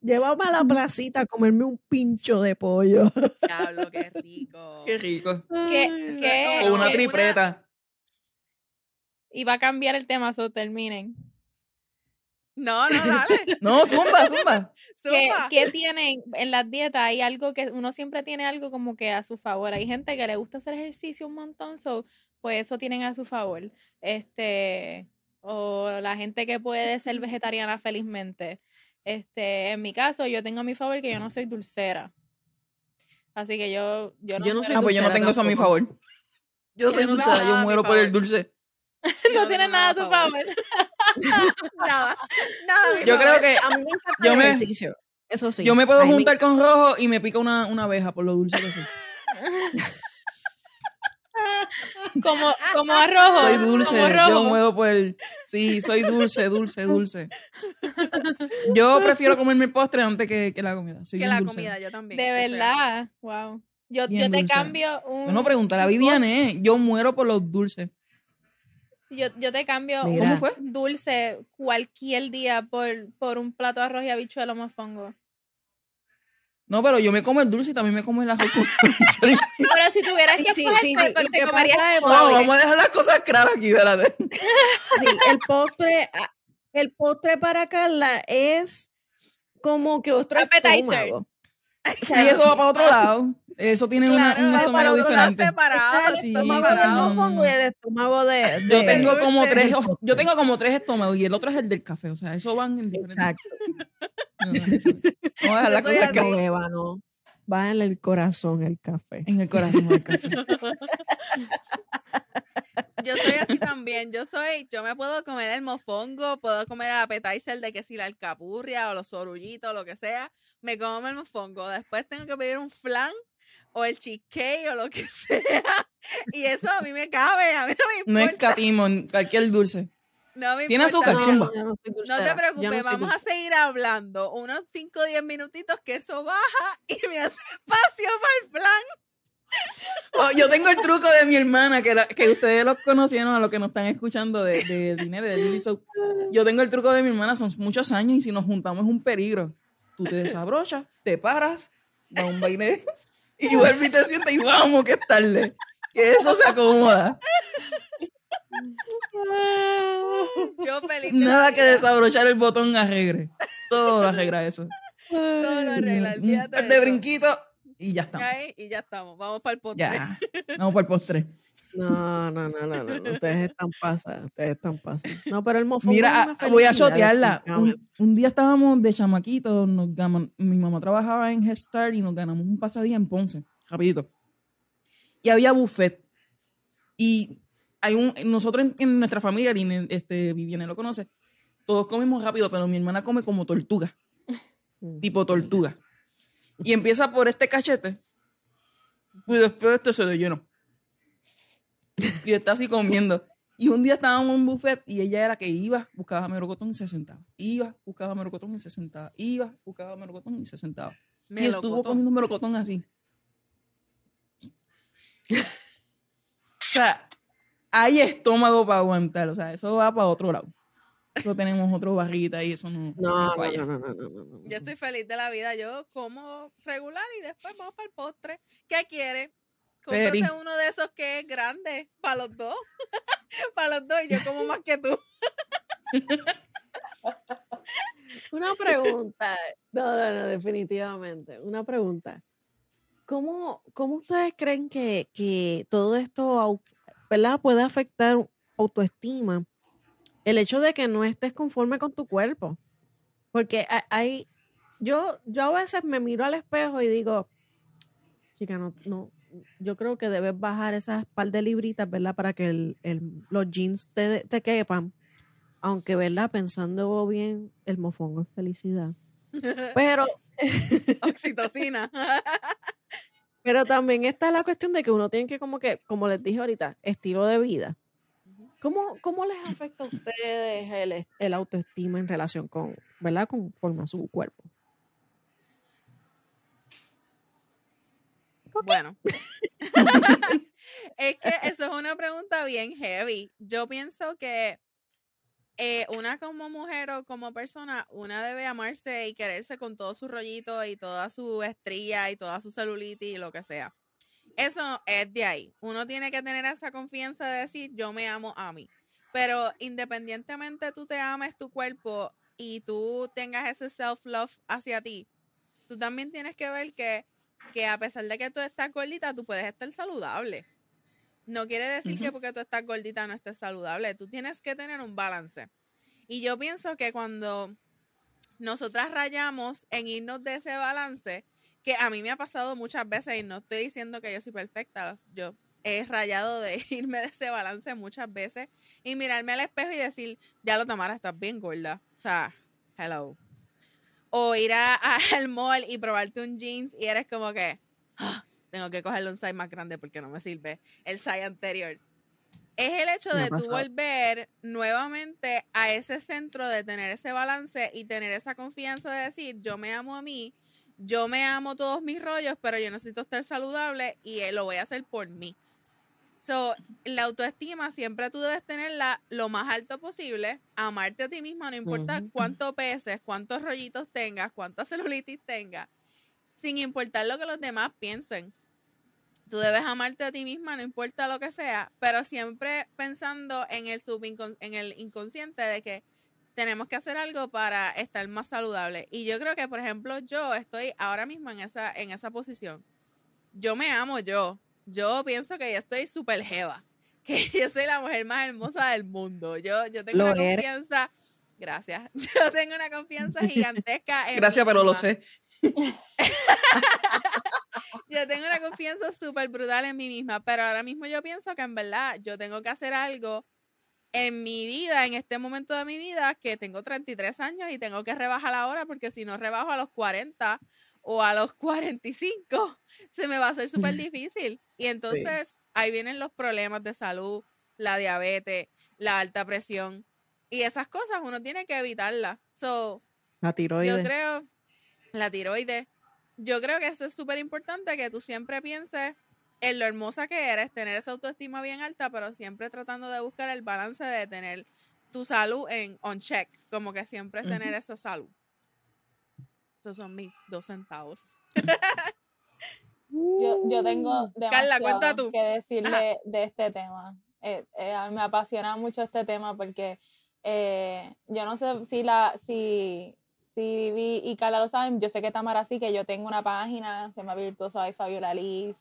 llévame a la placita a comerme un pincho de pollo. Diablo, qué rico. Qué rico. ¿Qué, una qué- tripleta. Y va a cambiar el tema, so terminen. No, no, dale. No, zumba, zumba. ¿Qué, tienen en las dietas? Hay algo que uno siempre tiene algo como que a su favor. Hay gente que le gusta hacer ejercicio un montón, so, pues eso tienen a su favor. Este, o la gente que puede ser vegetariana felizmente. Este, en mi caso, yo tengo a mi favor que yo no soy dulcera. Así que yo, yo no, Yo no soy Ah, pues yo no dulcera tengo eso a mi favor. Yo soy dulcera, yo nada a mi muero por el dulce. No tiene tengo nada a tu favor. Nada. Nada. Yo creo que A mí me encanta Yo el me- ejercicio. Eso sí. yo me puedo juntar con rojo y me pica una, una abeja por lo dulce que soy. Como, como a rojo. Soy dulce, Como rojo. yo muevo por el... Sí, soy dulce, dulce, dulce. Yo prefiero comerme el postre antes que, que la comida. Soy que la comida, yo también. De verdad. Wow. Yo, yo te cambio un. Bueno, pregúntale a Viviane, ¿eh? Yo muero por los dulces. Yo, yo te cambio Mira. un ¿Cómo fue? dulce cualquier día por, por un plato de arroz y habichuelo mofongo. No, pero yo me como el dulce y también me como el con... Pero si tuvieras Sí, que sí, escoger, sí, sí. Lo te que comerías pasa es, No, vamos a dejar las cosas claras aquí, espérate. Sí, el postre, ah, el postre para Carla es como que otro Appetizer. estómago. O Sí, eso va para otro lado. Eso tiene una, Claro, un es estómago diferente. separado. El estómago sí, no, y el estómago de, Yo tengo como tres, yo tengo como tres estómagos y el otro es el del café, o sea, eso van en diferentes. Exacto. No, no, eso- Vamos a dejar la cosa. No. Va en el corazón el café. en el corazón del café. Yo soy así también. Yo soy, yo me puedo comer el mofongo, puedo comer el appetizer de que si la alcapurria o los sorullitos o lo que sea, me como el mofongo. Después tengo que pedir un flan o el cheesecake o lo que sea. Y eso a mí me cabe, a mí no me No es importa. catimo, cualquier dulce. No me Tiene importa. azúcar, no, soy No te preocupes, vamos a seguir hablando. Unos 5 o 10 minutitos que eso baja y me hace espacio para el flan. Oh, yo tengo el truco de mi hermana, que, la- que ustedes los conocieron a los que nos están escuchando de, de Liné, de Lily Soap. Yo tengo el truco de mi hermana, son muchos años y si nos juntamos es un peligro. Tú te desabrochas, te paras, da un baile y vuelves y te sientes y vamos, que es tarde. Que eso se acomoda. Yo feliz. Nada que desabrochar el botón arregre. Todo lo arregla eso. Todo lo arregla, Un par de brinquitos y ya estamos. Ahí, y ya estamos. Vamos para el postre. Ya. Vamos para el postre. No, no, no, no, no, ustedes están pasados, ustedes están pasados. No, pero el mofongo es Mira, una ah, voy a chotearla. Un, un día estábamos de chamaquitos, nos gaman- mi mamá trabajaba en Head Start y nos ganamos un pasadía en Ponce, rapidito. Y había buffet. Y hay un, nosotros en, en nuestra familia, este, Viviane lo conoce, todos comemos rápido, pero mi hermana come como tortuga, Mm. tipo tortuga. Y empieza por este cachete. Y después este se le llenó. Y está así comiendo. Y un día estábamos en un buffet y ella era que iba, buscaba melocotón y se sentaba. Iba, buscaba melocotón y se sentaba. Iba, buscaba melocotón y se sentaba. y estuvo Melocotón. comiendo melocotón así. o sea, hay estómago para aguantar. O sea, eso va para otro lado. Eso tenemos otro barriguita y eso no, No, no no, falla. no, no, no, no, no, no. Yo estoy feliz de la vida. Yo como regular y después vamos para el postre. ¿Qué quiere? Feri. Cómprate uno de esos que es grande para los dos. para los dos y yo como más que tú. Una pregunta. No, no, no, definitivamente. Una pregunta. ¿Cómo, cómo ustedes creen que, que todo esto ¿verdad? puede afectar autoestima? El hecho de que no estés conforme con tu cuerpo. Porque ha- hay, yo, yo a veces me miro al espejo y digo, chica, no, no, yo creo que debes bajar esas par de libritas, ¿verdad? Para que el- el- los jeans te, te quepan. Aunque, ¿verdad? Pensando bien, el mofongo es felicidad. Pero, Oxitocina. pero también está la cuestión de que uno tiene que, como que, como les dije ahorita, estilo de vida. ¿Cómo, cómo les afecta a ustedes el, el autoestima en relación con, ¿verdad? Conforme a su cuerpo. Bueno. es que eso es una pregunta bien heavy. Yo pienso que eh, una como mujer o como persona, una debe amarse y quererse con todo su rollito y toda su estría y toda su celulitis y lo que sea. Eso es de ahí. Uno tiene que tener esa confianza de decir, yo me amo a mí. Pero independientemente tú te ames tu cuerpo y tú tengas ese self-love hacia ti, tú también tienes que ver que, que a pesar de que tú estás gordita, tú puedes estar saludable. No quiere decir que porque tú estás gordita no estés saludable. Tú tienes que tener un balance. Y yo pienso que cuando nosotras rayamos en irnos de ese balance, que a mí me ha pasado muchas veces y no estoy diciendo que yo soy perfecta, yo he rayado de irme de ese balance muchas veces y mirarme al espejo y decir, ya lo Tamara, estás bien gorda. O sea, hello. O ir a- a- al mall y probarte un jeans y eres como que, "Ah, tengo que cogerle un size más grande porque no me sirve el size anterior. Es el hecho de tú volver nuevamente a ese centro de tener ese balance y tener esa confianza de decir, yo me amo a mí, yo me amo todos mis rollos, pero yo necesito estar saludable y eh, lo voy a hacer por mí. So, la autoestima siempre tú debes tenerla lo más alto posible, amarte a ti misma, no importa Ujú. cuánto peses, cuántos rollitos tengas, cuánta celulitis tengas, sin importar lo que los demás piensen. Tú debes amarte a ti misma, no importa lo que sea, pero siempre pensando en el, en el inconsciente de que tenemos que hacer algo para estar más saludable. Y yo creo que, por ejemplo, yo estoy ahora mismo en esa, en esa posición. yo me amo yo. Yo pienso que yo estoy súper jeva. Que yo soy la mujer más hermosa del mundo. Yo, yo tengo Lo una eres. confianza. Gracias. Yo tengo una confianza gigantesca en Gracias, pero lo sé. Yo tengo una confianza súper brutal en mí misma, pero ahora mismo yo pienso que en verdad yo tengo que hacer algo en mi vida, en este momento de mi vida, que tengo 33 años y tengo que rebajar ahora, porque si no rebajo a los 40 o a los 45, se me va a hacer súper difícil. Y entonces ahí vienen los problemas de salud, la diabetes, la alta presión. Y esas cosas uno tiene que evitarlas. So, La yo tiroides. creo, la tiroides, yo creo que eso es súper importante, que tú siempre pienses en lo hermosa que eres, tener esa autoestima bien alta, pero siempre tratando de buscar el balance de tener tu salud en on check, como que siempre es tener esa salud. Esos son mis dos centavos. Yo, yo tengo Carla, demasiado cuenta tú. que decirle de este tema. Eh, eh, a mí me apasiona mucho este tema porque eh, yo no sé si la si si Vivi y Carla lo saben, yo sé que Tamara sí, que yo tengo una página, se llama Virtuosa by Fabiola Liz,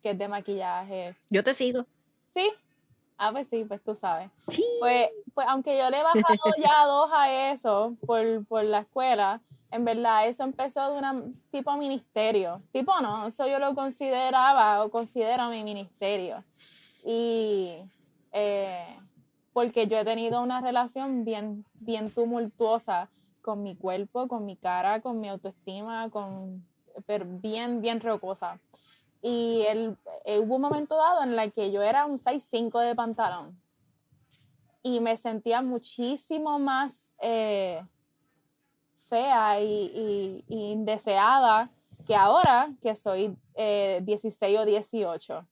que es de maquillaje. Yo te sigo. ¿Sí? Ah, pues sí, pues tú sabes. Sí. Pues, pues aunque yo le he bajado ya dos a eso por, por la escuela, en verdad eso empezó de una tipo ministerio. Tipo no, eso yo lo consideraba o considero mi ministerio. Y eh, porque yo he tenido una relación bien, bien tumultuosa con mi cuerpo, con mi cara, con mi autoestima, con pero bien, bien rocosa. Y el, eh, hubo un momento dado en el que yo era un 6'5 de pantalón y me sentía muchísimo más eh, fea y, indeseada que ahora que soy eh, 16 o 18.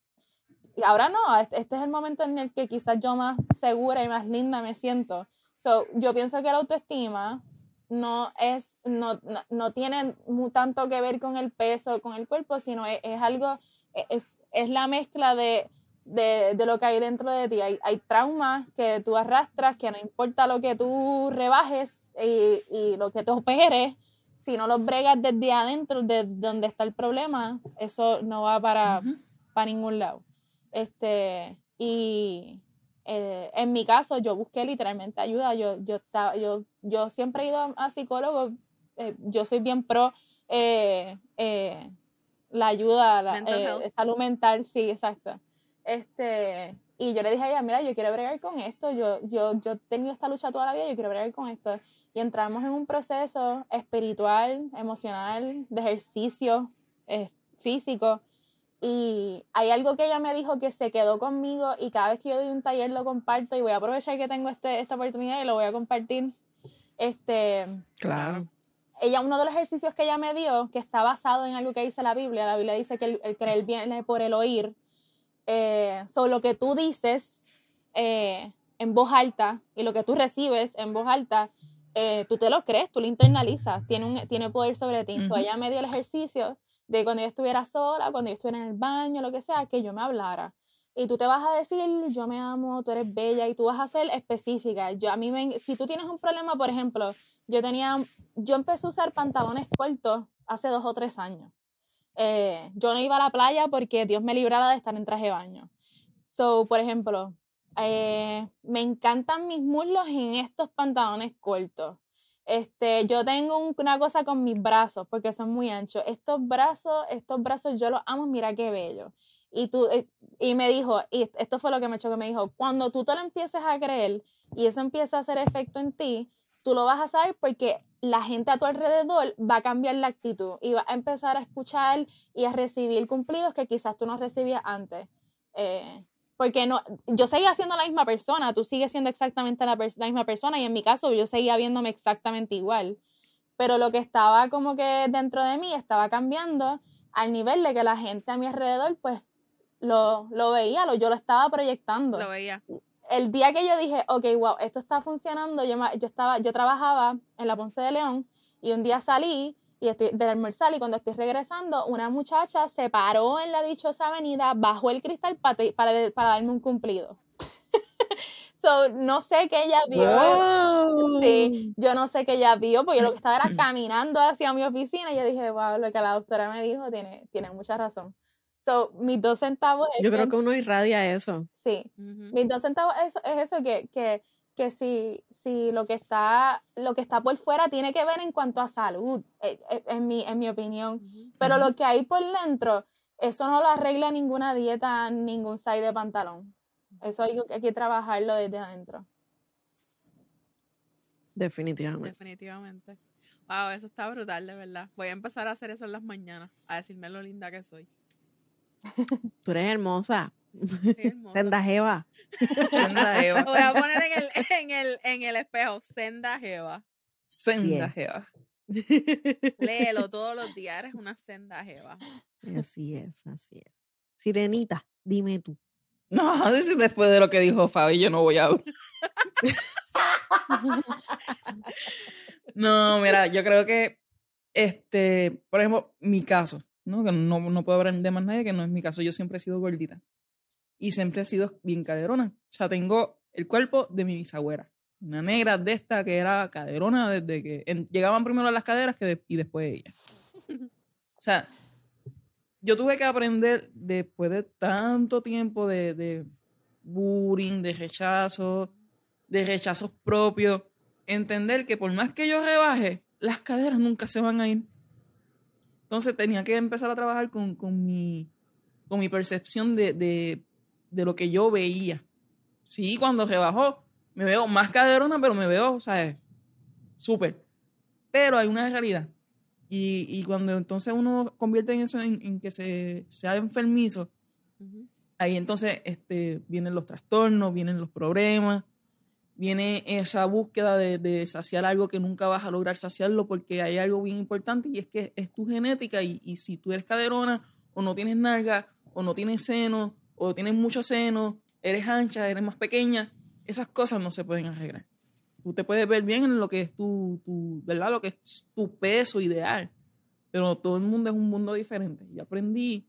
Y ahora no, este es el momento en el que quizás yo más segura y más linda me siento. So, yo pienso que la autoestima no es, no, no, no tiene tanto que ver con el peso, con el cuerpo, sino es, es algo, e, es, es la mezcla de, de, de lo que hay dentro de ti. Hay, hay traumas que tú arrastras, que no importa lo que tú rebajes y, y lo que tú operes, si no los bregas desde adentro, de donde está el problema, eso no va para, para ningún lado. Este, y eh, en mi caso, yo busqué literalmente ayuda. Yo, yo, estaba, yo, yo siempre he ido a, a psicólogos. eh, yo soy bien pro eh, eh, la ayuda, la Mental salud mental, sí, exacto. Este, y yo le dije a ella, mira, yo quiero bregar con esto, yo, yo, yo he tenido esta lucha toda la vida, yo quiero bregar con esto. Y entramos en un proceso espiritual, emocional, de ejercicio eh, físico. Y hay algo que ella me dijo que se quedó conmigo y cada vez que yo doy un taller lo comparto y voy a aprovechar que tengo este, esta oportunidad y lo voy a compartir. Este, Claro. ella, uno de los ejercicios que ella me dio, que está basado en algo que dice la Biblia, la Biblia dice que el, el creer viene por el oír, eh, sobre lo que tú dices eh, en voz alta y lo que tú recibes en voz alta, eh, tú te lo crees, tú lo internalizas, tiene, un, tiene poder sobre ti. So, Ujú. ella me dio el ejercicio de cuando yo estuviera sola, cuando yo estuviera en el baño, lo que sea, que yo me hablara. Y tú te vas a decir, yo me amo, tú eres bella, y tú vas a ser específica. Yo, a mí me, si tú tienes un problema, por ejemplo, yo tenía, yo empecé a usar pantalones cortos hace dos o tres años. Eh, yo no iba a la playa porque Dios me librara de estar en traje de baño. So, por ejemplo, eh, me encantan mis muslos en estos pantalones cortos. Este, yo tengo un- una cosa con mis brazos porque son muy anchos. Estos brazos, estos brazos yo los amo, mira qué bello. Y tú, eh, y me dijo, y esto fue lo que me chocó, me dijo, cuando tú te lo empieces a creer y eso empieza a hacer efecto en ti, tú lo vas a saber porque la gente a tu alrededor va a cambiar la actitud y va a empezar a escuchar y a recibir cumplidos que quizás tú no recibías antes. Eh, porque no, yo seguía siendo la misma persona, tú sigues siendo exactamente la, misma persona y en mi caso yo seguía viéndome exactamente igual. Pero lo que estaba como que dentro de mí estaba cambiando al nivel de que la gente a mi alrededor pues lo, lo veía, lo, yo lo estaba proyectando Lo veía. El día que yo dije, ok, wow, esto está funcionando, yo, yo, estaba, yo trabajaba en la Ponce de León y un día salí y estoy del almorzar y cuando estoy regresando, una muchacha se paró en la dichosa avenida, bajó el cristal para, para, para darme un cumplido. so, no sé qué ella vio. Wow. Sí, yo no sé qué ella vio, porque yo lo que estaba era caminando hacia mi oficina y yo dije, wow, lo que la doctora me dijo tiene, tiene mucha razón. So, mis dos centavos es Yo creo que- uno irradia eso. sí, mis dos centavos es, es eso que, que, que si, si lo que está lo que está por fuera tiene que ver en cuanto a salud, eh, eh, en mi, en mi opinión. Pero lo que hay por dentro, eso no lo arregla ninguna dieta, ningún size de pantalón. Eso hay, que- hay que trabajarlo desde adentro. Definitivamente. Definitivamente. Wow, eso está brutal, de verdad. Voy a empezar a hacer eso en las mañanas, a decirme lo linda que soy. Tú eres hermosa. Hermosa. Senda jeva. Senda Eva. Lo voy a poner en el, en el, en el espejo, senda jeva. Senda Sí. jeva. Léelo todos los días, eres una senda jeva. Así es, así es. Sirenita, dime tú. No, después de lo que dijo Fabi, yo no voy a hablar. No, mira, yo creo que, este, por ejemplo, mi caso, ¿no? Que no, no puedo hablar de más nadie, que no es mi caso. Yo siempre he sido gordita. Y siempre he sido bien caderona. O sea, tengo el cuerpo de mi bisabuela. Una negra de esta que era caderona desde que en- llegaban primero las caderas que de- y después ella. O sea, yo tuve que aprender después de tanto tiempo de, de bullying, de rechazo, de rechazos propios, entender que por más que yo rebaje, las caderas nunca se van a ir. Entonces tenía que empezar a trabajar con, con mi, con mi percepción de, de, de lo que yo veía. Sí, cuando rebajó, me veo más caderona, pero me veo, ¿sabes? Súper. Pero hay una realidad. Y, y cuando entonces uno convierte en eso en, en que se sea enfermizo, ahí entonces este, vienen los trastornos, vienen los problemas, viene esa búsqueda de, de saciar algo que nunca vas a lograr saciarlo porque hay algo bien importante y es que es tu genética y, si tú eres caderona o no tienes nalga o no tienes seno o tienes mucho seno, eres ancha, eres más pequeña, esas cosas no se pueden arreglar. Tú te puedes ver bien en lo que es tu, tu ¿verdad? Lo que es tu peso ideal, pero todo el mundo es un mundo diferente. Y aprendí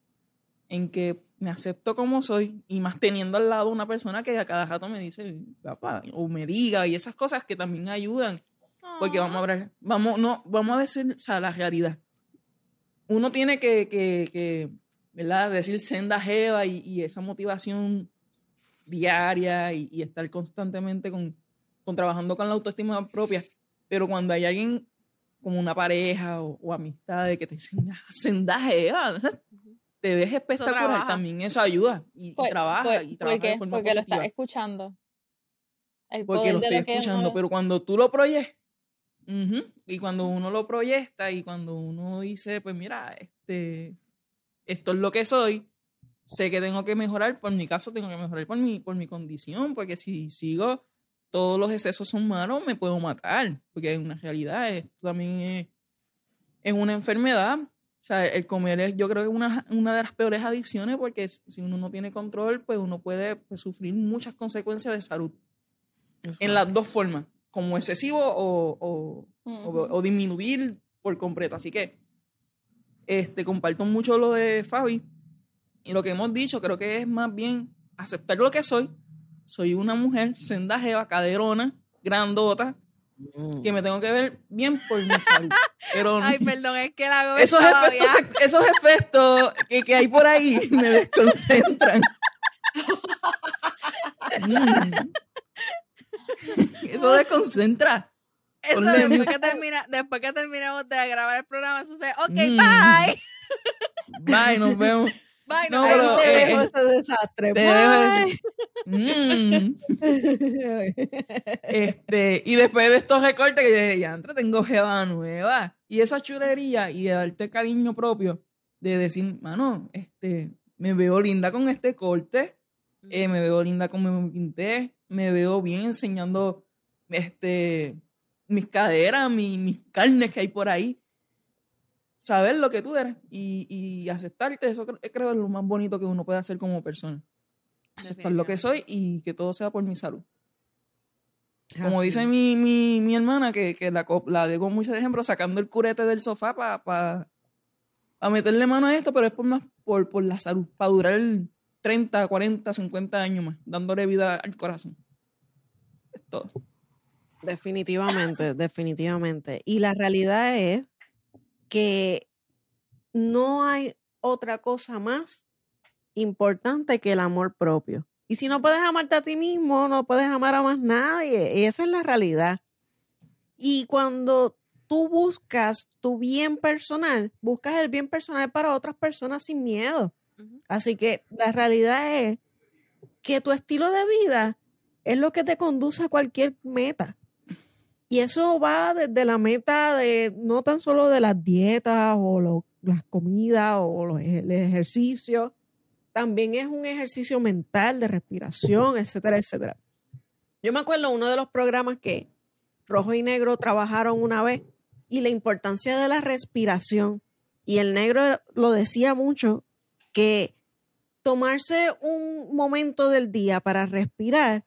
en que me acepto como soy y más teniendo al lado una persona que a cada rato me dice, papá, o me diga y esas cosas que también ayudan, porque vamos a hablar, vamos, no, vamos a decir, o sea, la realidad. Uno tiene que, que, que ¿verdad? Decir senda jeva y, y esa motivación diaria y, estar constantemente con, con trabajando con la autoestima propia, pero cuando hay alguien como una pareja o, o amistades que te dicen, "Ah, senda jeva, o sea, te ves espectacular, también eso ayuda y, y Por- trabaja por- y trabaja de forma Porque lo positiva. estás escuchando. El porque lo estoy escuchando, pero cuando tú lo proyectas, y cuando uno lo proyecta y cuando uno dice, pues mira, este, esto es lo que soy, sé que tengo que mejorar, por mi caso tengo que mejorar por mi, por mi condición, porque si sigo, todos los excesos son malos, me puedo matar, porque es una realidad, esto también es, es una enfermedad. O sea, el comer es, yo creo que una, una de las peores adicciones, porque si uno no tiene control, pues uno puede pues, sufrir muchas consecuencias de salud en las dos formas, como excesivo o, o, o- disminuir por completo. Así que este, comparto mucho lo de Fabi y lo que hemos dicho, creo que es más bien aceptar lo que soy. Soy una mujer senda jeva, caderona, grandota, que me tengo que ver bien por mi salud. Pero Ay, perdón, es que la esos todavía. efectos, esos efectos que, que hay por ahí me desconcentran. Mm. Eso desconcentra. Eso después que, termina, después que terminemos de grabar el programa, eso se ok, Mm. bye. Bye, nos vemos. Bye, No, pero, te eh, dejo ese desastre. te Bye. Mm. Este, y después de estos recortes que yo dije, ya entre, tengo jeva nueva. Y esa chulería y de darte cariño propio, de decir, mano, este, me veo linda con este corte, eh, me veo linda como me pinté, me veo bien enseñando este, mis caderas, mi- mis carnes que hay por ahí. Saber lo que tú eres y, y aceptarte, eso creo, creo es lo más bonito que uno puede hacer como persona. Aceptar lo que soy y que todo sea por mi salud. Como Así. dice mi, mi, mi hermana, que, que la, la dejo mucho de ejemplo, sacando el curete del sofá para meterle mano a esto, pero es por, más, por, por la salud, para durar 30, 40, 50 años más, dándole vida al corazón. Es todo. Definitivamente, definitivamente. Y la realidad es que no hay otra cosa más importante que el amor propio. Y si no puedes amarte a ti mismo, no puedes amar a más nadie. Y esa es la realidad. Y cuando tú buscas tu bien personal, buscas el bien personal para otras personas sin miedo. Así que la realidad es que tu estilo de vida es lo que te conduce a cualquier meta. Y eso va desde la meta de no tan solo de las dietas o las comidas o los, el ejercicio, también es un ejercicio mental de respiración, etcétera, etcétera. Yo me acuerdo uno de los programas que Rojo y Negro trabajaron una vez y la importancia de la respiración. Y el negro lo decía mucho, que tomarse un momento del día para respirar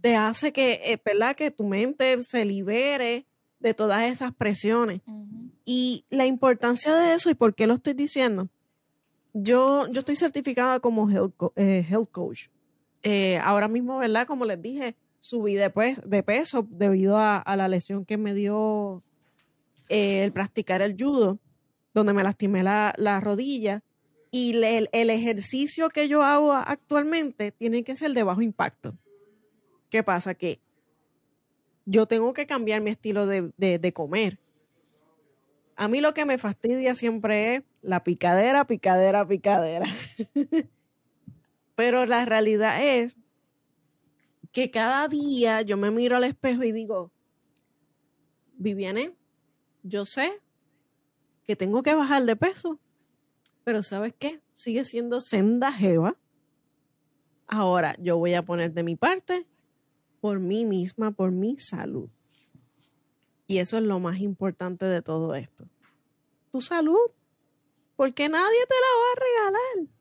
te hace que, eh, ¿verdad? que tu mente se libere de todas esas presiones. Y la importancia de eso y por qué lo estoy diciendo. Yo, yo estoy certificada como health, co- eh, health coach. Eh, ahora mismo, ¿verdad? Como les dije, subí de, de peso debido a, a la lesión que me dio el practicar el judo, donde me lastimé la, la rodilla. Y le- el ejercicio que yo hago actualmente tiene que ser de bajo impacto. ¿Qué pasa? Que yo tengo que cambiar mi estilo de, de- comer. A mí lo que me fastidia siempre es la picadera, picadera, picadera. Pero la realidad es que cada día yo me miro al espejo y digo, Viviane, yo sé que tengo que bajar de peso, pero ¿sabes qué? Sigue siendo senda jeva. Ahora yo voy a poner de mi parte por mí misma, por mi salud. Y eso es lo más importante de todo esto. Tu salud, porque nadie te la va a regalar.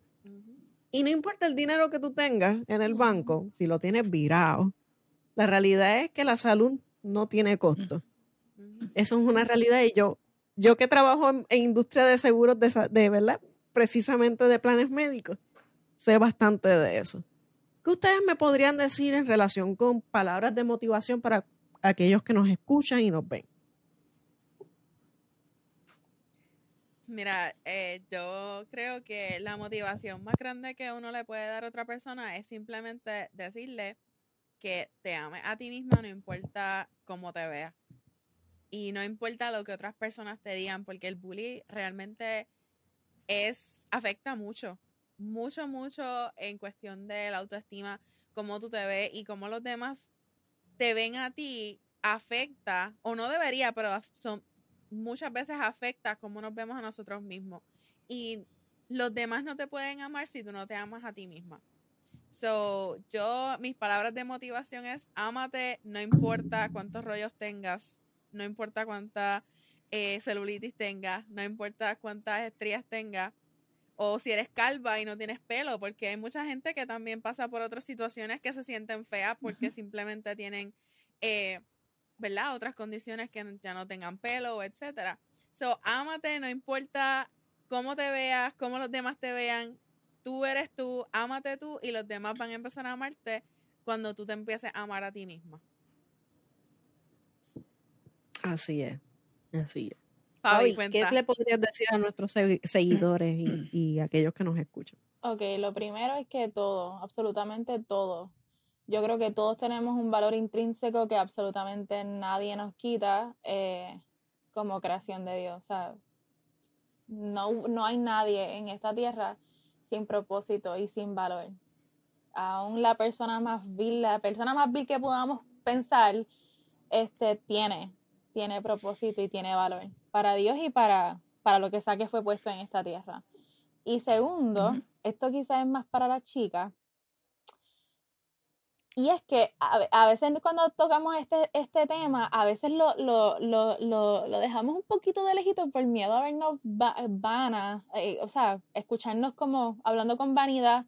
Y no importa el dinero que tú tengas en el banco, si lo tienes virado, la realidad es que la salud no tiene costo. Eso es una realidad y yo, yo que trabajo en, en industria de seguros de, de verdad, precisamente de planes médicos, sé bastante de eso. ¿Qué ustedes me podrían decir en relación con palabras de motivación para aquellos que nos escuchan y nos ven? Mira, eh, yo creo que la motivación más grande que uno le puede dar a otra persona es simplemente decirle que te ames a ti misma, no importa cómo te veas. Y no importa lo que otras personas te digan, porque el bullying realmente es, afecta mucho, mucho, mucho en cuestión de la autoestima, cómo tú te ves y cómo los demás te ven a ti, afecta, o no debería, pero son, muchas veces afecta cómo nos vemos a nosotros mismos. Y los demás no te pueden amar si tú no te amas a ti misma. So, yo, mis palabras de motivación es, ámate, no importa cuántos rollos tengas, no importa cuánta eh, celulitis tengas, no importa cuántas estrías tengas, o si eres calva y no tienes pelo, porque hay mucha gente que también pasa por otras situaciones que se sienten feas porque simplemente tienen, eh, ¿verdad? Otras condiciones que ya no tengan pelo, etcétera. So, ámate, no importa cómo te veas, cómo los demás te vean, tú eres tú, ámate tú y los demás van a empezar a amarte cuando tú te empieces a amar a ti misma. Así es, así es. Fabi, ¿Qué le podrías decir a nuestros segui- seguidores y, y aquellos que nos escuchan? Ok, lo primero es que todo, absolutamente todo. Yo creo que todos tenemos un valor intrínseco que absolutamente nadie nos quita eh, como creación de Dios. O sea, no, no hay nadie en esta tierra sin propósito y sin valor. Aún la persona más vil, la persona más vil que podamos pensar, este, tiene, tiene propósito y tiene valor para Dios y para, para lo que sea que fue puesto en esta tierra. Y segundo, esto quizás es más para las chicas. Y es que a, ve- a veces cuando tocamos este, este tema, a veces lo, lo, lo, lo, dejamos un poquito de lejito por miedo a vernos va- vanas, eh, o sea, escucharnos como hablando con vanidad.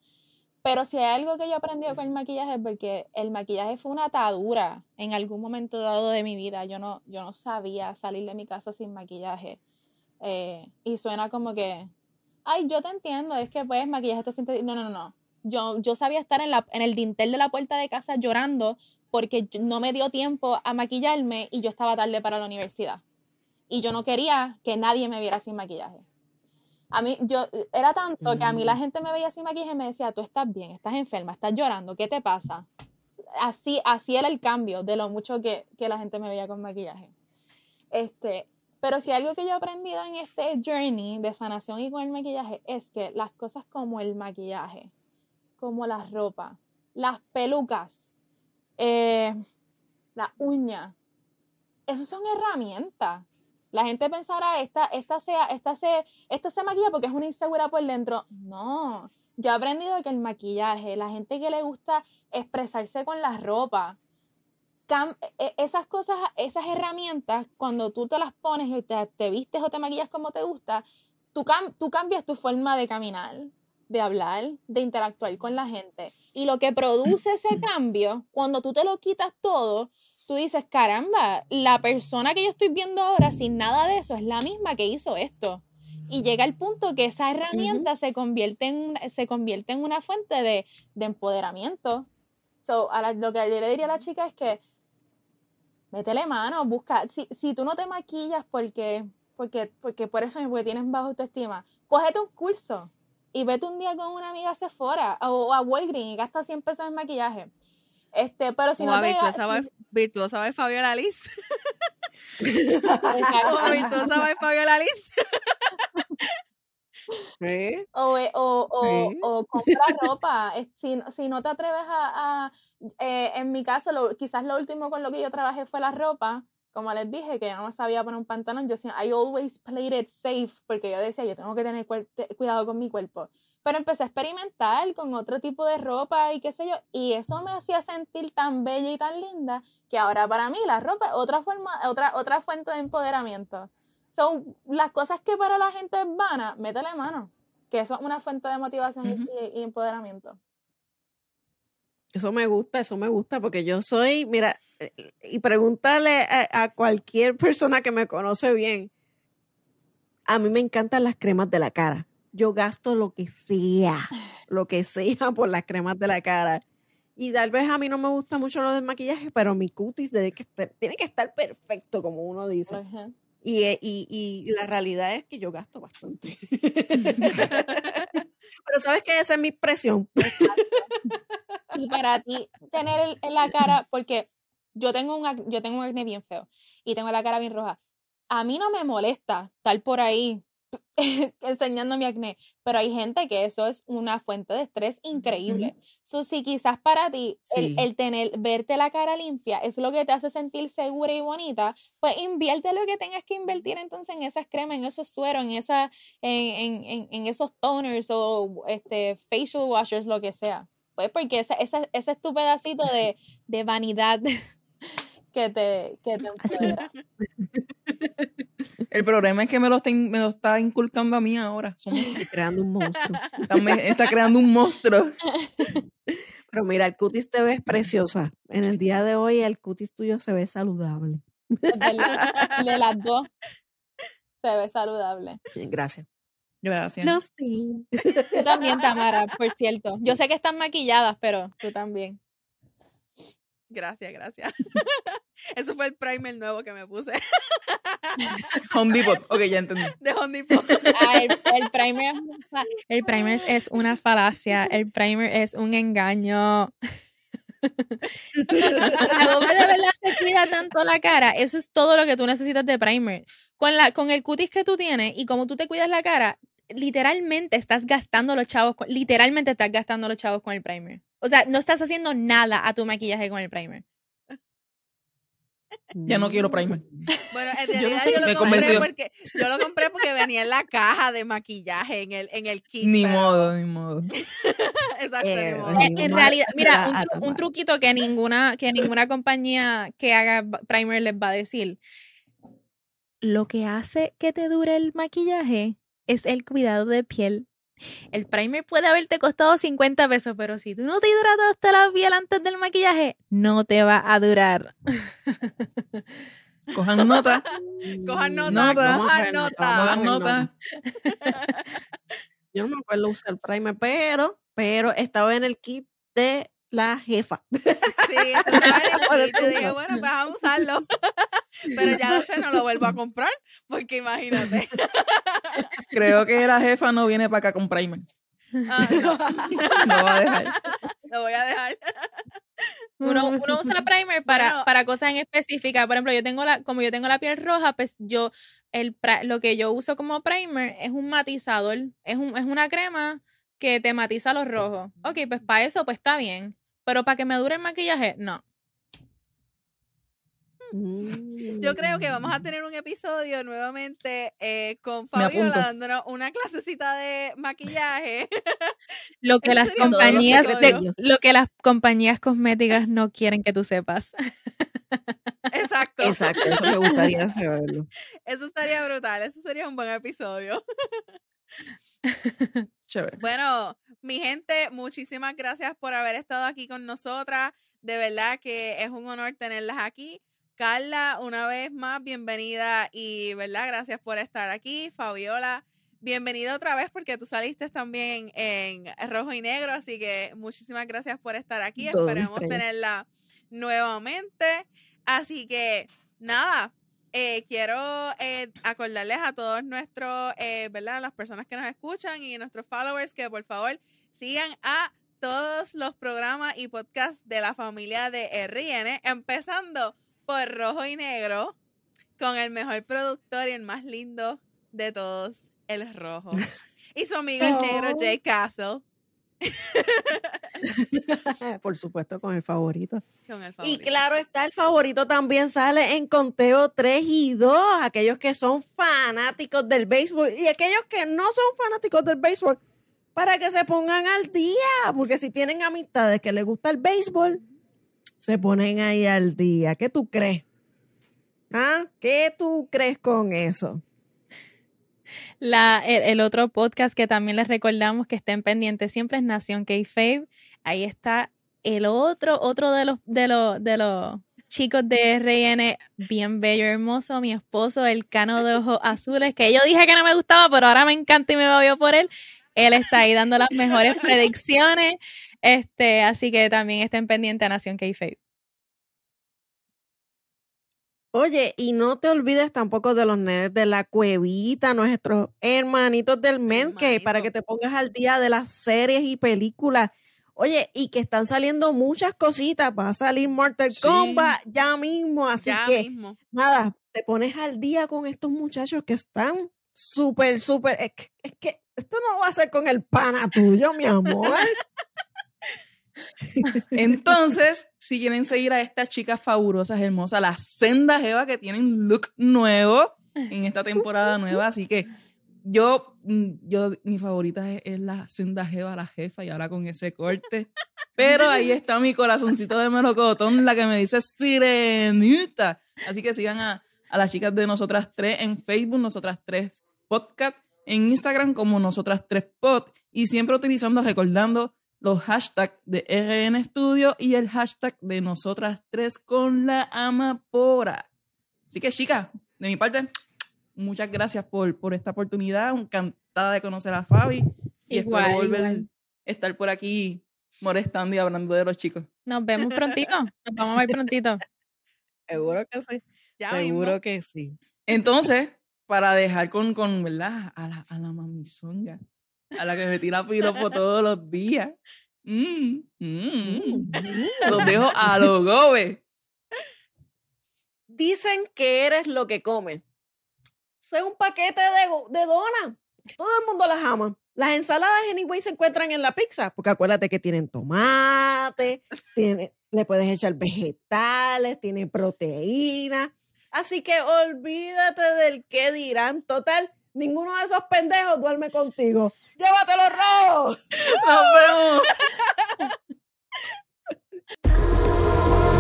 Pero si hay algo que yo he aprendido con el maquillaje es porque el maquillaje fue una atadura en algún momento dado de mi vida. Yo no, yo no sabía salir de mi casa sin maquillaje. Eh, y suena como que, ay, yo te entiendo, es que pues maquillaje te siente... No, no, no, no. Yo, yo sabía estar en, la, en el dintel de la puerta de casa llorando porque no me dio tiempo a maquillarme y yo estaba tarde para la universidad. Y yo no quería que nadie me viera sin maquillaje. A mí, yo, era tanto que a mí la Mm. gente me veía sin maquillaje y me decía, tú estás bien, estás enferma, estás llorando, ¿qué te pasa? Así, así era el cambio de lo mucho que, que la gente me veía con maquillaje. Este, pero si algo que yo he aprendido en este journey de sanación y con el maquillaje es que las cosas como el maquillaje, como la ropa, las pelucas, eh, la uña, esas son herramientas. La gente pensará, esta, esta, sea, esta, se, esta se maquilla porque es una insegura por dentro. No, yo he aprendido que el maquillaje, la gente que le gusta expresarse con la ropa, e- esas cosas, esas herramientas, cuando tú te las pones y te, te vistes o te maquillas como te gusta, tú, cam- tú cambias tu forma de caminar, de hablar, de interactuar con la gente. Y lo que produce ese cambio, cuando tú te lo quitas todo, tú dices, caramba, la persona que yo estoy viendo ahora sin nada de eso es la misma que hizo esto. Y llega el punto que esa herramienta se, convierte en, una- se convierte en una fuente de, de empoderamiento. So, a la- lo que yo le diría a la chica es que métele mano, busca. Si, si tú no te maquillas porque, porque, porque por eso porque tienes baja autoestima, cógete un curso y vete un día con una amiga a Sephora o, o a Walgreens y gasta 100 pesos en maquillaje. Este, pero si Como no a te. virtuosa, by- virtuosa by Fabiola Liz. A virtuosa by Fabiola Liz. ¿Eh? O, eh, o, o, Sí. o compra ropa. Si, si no te atreves a, a- eh, en mi caso, lo- quizás lo último con lo que yo trabajé fue la ropa. Como les dije, que yo no sabía poner un pantalón, yo decía, I always played it safe, porque yo decía, yo tengo que tener cuidado con mi cuerpo. Pero empecé a experimentar con otro tipo de ropa y qué sé yo, y eso me hacía sentir tan bella y tan linda que ahora para mí la ropa es otra forma, otra, otra fuente de empoderamiento. Son las cosas que para la gente es vana, métele mano, que eso es una fuente de motivación y empoderamiento. Eso me gusta, eso me gusta, porque yo soy, mira, eh, y pregúntale a, a cualquier persona que me conoce bien, a mí me encantan las cremas de la cara. Yo gasto lo que sea, lo que sea por las cremas de la cara. Y tal vez a mí no me gusta mucho lo del maquillaje, pero mi cutis tiene que estar, tiene que estar perfecto, como uno dice. Y, eh, y, y la realidad es que yo gasto bastante. pero sabes que esa es mi presión. si para ti tener el- en la cara, porque yo tengo, un, yo tengo un acné bien feo y tengo la cara bien roja, a mí no me molesta estar por ahí enseñando mi acné, pero hay gente que eso es una fuente de estrés increíble. So, si quizás para ti el, tener, verte la cara limpia es lo que te hace sentir segura y bonita, pues invierte lo que tengas que invertir entonces en esas cremas, en esos sueros, en, esa, en, en, en, en esos toners o este, facial washers, lo que sea. Pues porque ese, ese, ese es tu pedacito Así. de, de vanidad que te, que te. El problema es que me lo está, in- me lo está inculcando a mí ahora. Somos- creando un monstruo. está, me- está creando un monstruo. Pero mira, el cutis te ves preciosa. En el día de hoy el cutis tuyo se ve saludable. De las dos se ve saludable. Bien, Gracias. Gracias. No, sí. Tú también, Tamara, por cierto. Yo sé que están maquilladas, pero tú también. Gracias, gracias. Eso fue el primer nuevo que me puse Home Depot. Ok, ya entendí. de Home Depot. Ah, el, el primer, es una fa- el primer es- es una falacia. El primer es un engaño. La goma de verdad se cuida tanto la cara. Eso es todo lo que tú necesitas de primer. Con, la, con el cutis que tú tienes y como tú te cuidas la cara, literalmente estás gastando los chavos. con- literalmente estás gastando los chavos con el primer. O sea, no estás haciendo nada a tu maquillaje con el primer. Ya no quiero primer. Bueno, en Yo no realidad sé, yo, me lo compré convenció. porque yo lo compré porque venía en la caja de maquillaje en el en el kit. Ni pero- modo, ni modo. Exacto, Eh, ni modo. Eh, en realidad, mira, un, un truquito que ninguna, que ninguna compañía que haga primer les va a decir. Lo que hace que te dure el maquillaje es el cuidado de piel. El primer puede haberte costado 50 pesos, pero si tú no te hidrataste la piel antes del maquillaje, no te va a durar. Cojan nota. Cojan nota, Nota. cojan nota. Cojan nota. Yo no me acuerdo usar primer, pero, pero estaba en el kit de la jefa. Sí, eso el kit. Yo dije, bueno, pues vamos a usarlo. Pero ya no sé, no lo vuelvo a comprar, porque imagínate. Creo que la jefa no viene para acá con primer. Ah, no, No va a dejar. lo voy a dejar. Uno, uno usa primer para, Bueno. para cosas en específicas. Por ejemplo, yo tengo la, como yo tengo la piel roja, pues yo, el, lo que yo uso como primer es un matizador. Es, un, es una crema que te matiza los rojos. Ok, pues para eso, pues está bien. Pero para que me dure el maquillaje, no. Yo creo que vamos a tener un episodio nuevamente eh, con Fabiola dándonos una clasecita de maquillaje. Lo que las compañías de- lo que las compañías cosméticas no quieren que tú sepas. Exacto. Exacto, eso me gustaría saberlo. Eso estaría brutal. Eso sería un buen episodio. Chévere. Bueno, mi gente, muchísimas gracias por haber estado aquí con nosotras. De verdad que es un honor tenerlas aquí. Carla, una vez más, bienvenida y, ¿verdad? Gracias por estar aquí. Fabiola, bienvenida otra vez porque tú saliste también en rojo y negro, así que muchísimas gracias por estar aquí. Un Esperemos estrella. tenerla nuevamente. Así que, nada, eh, quiero eh, acordarles a todos nuestros, eh, ¿verdad? Las personas que nos escuchan y nuestros followers que por favor sigan a todos los programas y podcasts de la familia de RN, empezando por Rojo y Negro, con el mejor productor y el más lindo de todos, el Rojo. Y su amigo el negro. Jay Castle, Por supuesto, con el favorito. con el Y claro está, el favorito también sale en conteo 3 y 2. Aquellos que son fanáticos del béisbol y aquellos que no son fanáticos del béisbol, para que se pongan al día. Porque si tienen amistades que les gusta el béisbol, se ponen ahí al día. ¿Qué tú crees? ¿Ah? ¿Qué tú crees con eso? La, el, el otro podcast que también les recordamos que estén pendientes siempre es Nación K-Fave. Ahí está el otro, otro de los, de los, de los chicos de RN, bien bello, hermoso, mi esposo, el cano de ojos azules, que yo dije que no me gustaba, pero ahora me encanta y me voy por él. Él está ahí dando las mejores predicciones. Este, así que también estén pendientes a Nación K-Fave. Oye, y no te olvides tampoco de los nenes de la cuevita, nuestros hermanitos del men, que para que te pongas al día de las series y películas. Oye, y que están saliendo muchas cositas. Va a salir Mortal Sí. Kombat ya mismo. Así ya que, mismo. nada, te pones al día con estos muchachos que están súper, súper. Es, que- es que esto no va a ser con el pana tuyo, mi amor. Entonces, si quieren seguir a estas chicas fabulosas, hermosas, las sendas Eva que tienen look nuevo en esta temporada nueva, así que yo, mm, yo mi favorita es, la senda Eva, la jefa, y ahora con ese corte. Pero ahí está mi corazoncito de melocotón, la que me dice sirenita. Así que sigan a, a las chicas de Nosotras Tres en Facebook, Nosotras Tres Podcast, en Instagram como Nosotras Tres Pod, y siempre utilizando, recordando los hashtags de RN Studio y el hashtag de Nosotras Tres con la Amapora. Así que, chicas, de mi parte, muchas gracias por, por esta oportunidad. Encantada de conocer a Fabi. Y Igual, espero volver igual. a estar por aquí molestando y hablando de los chicos. Nos vemos prontito. Nos vamos a ver prontito. Seguro que sí. Ya Seguro mismo. que sí. Entonces, para dejar con, con ¿verdad? A la, a la mamizonga, a la que me tira piropo todos los días. Mm, mm. Los dejo a los gobe. Dicen que eres lo que comes. Soy un paquete de, de donas. Todo el mundo las ama. Las ensaladas, anyway, se encuentran en la pizza, porque acuérdate que tienen tomate, tiene, le puedes echar vegetales, tiene proteína. Así que olvídate del qué dirán. Total, ninguno de esos pendejos duerme contigo. ¡Llévatelo rojo! ¡Nos vemos!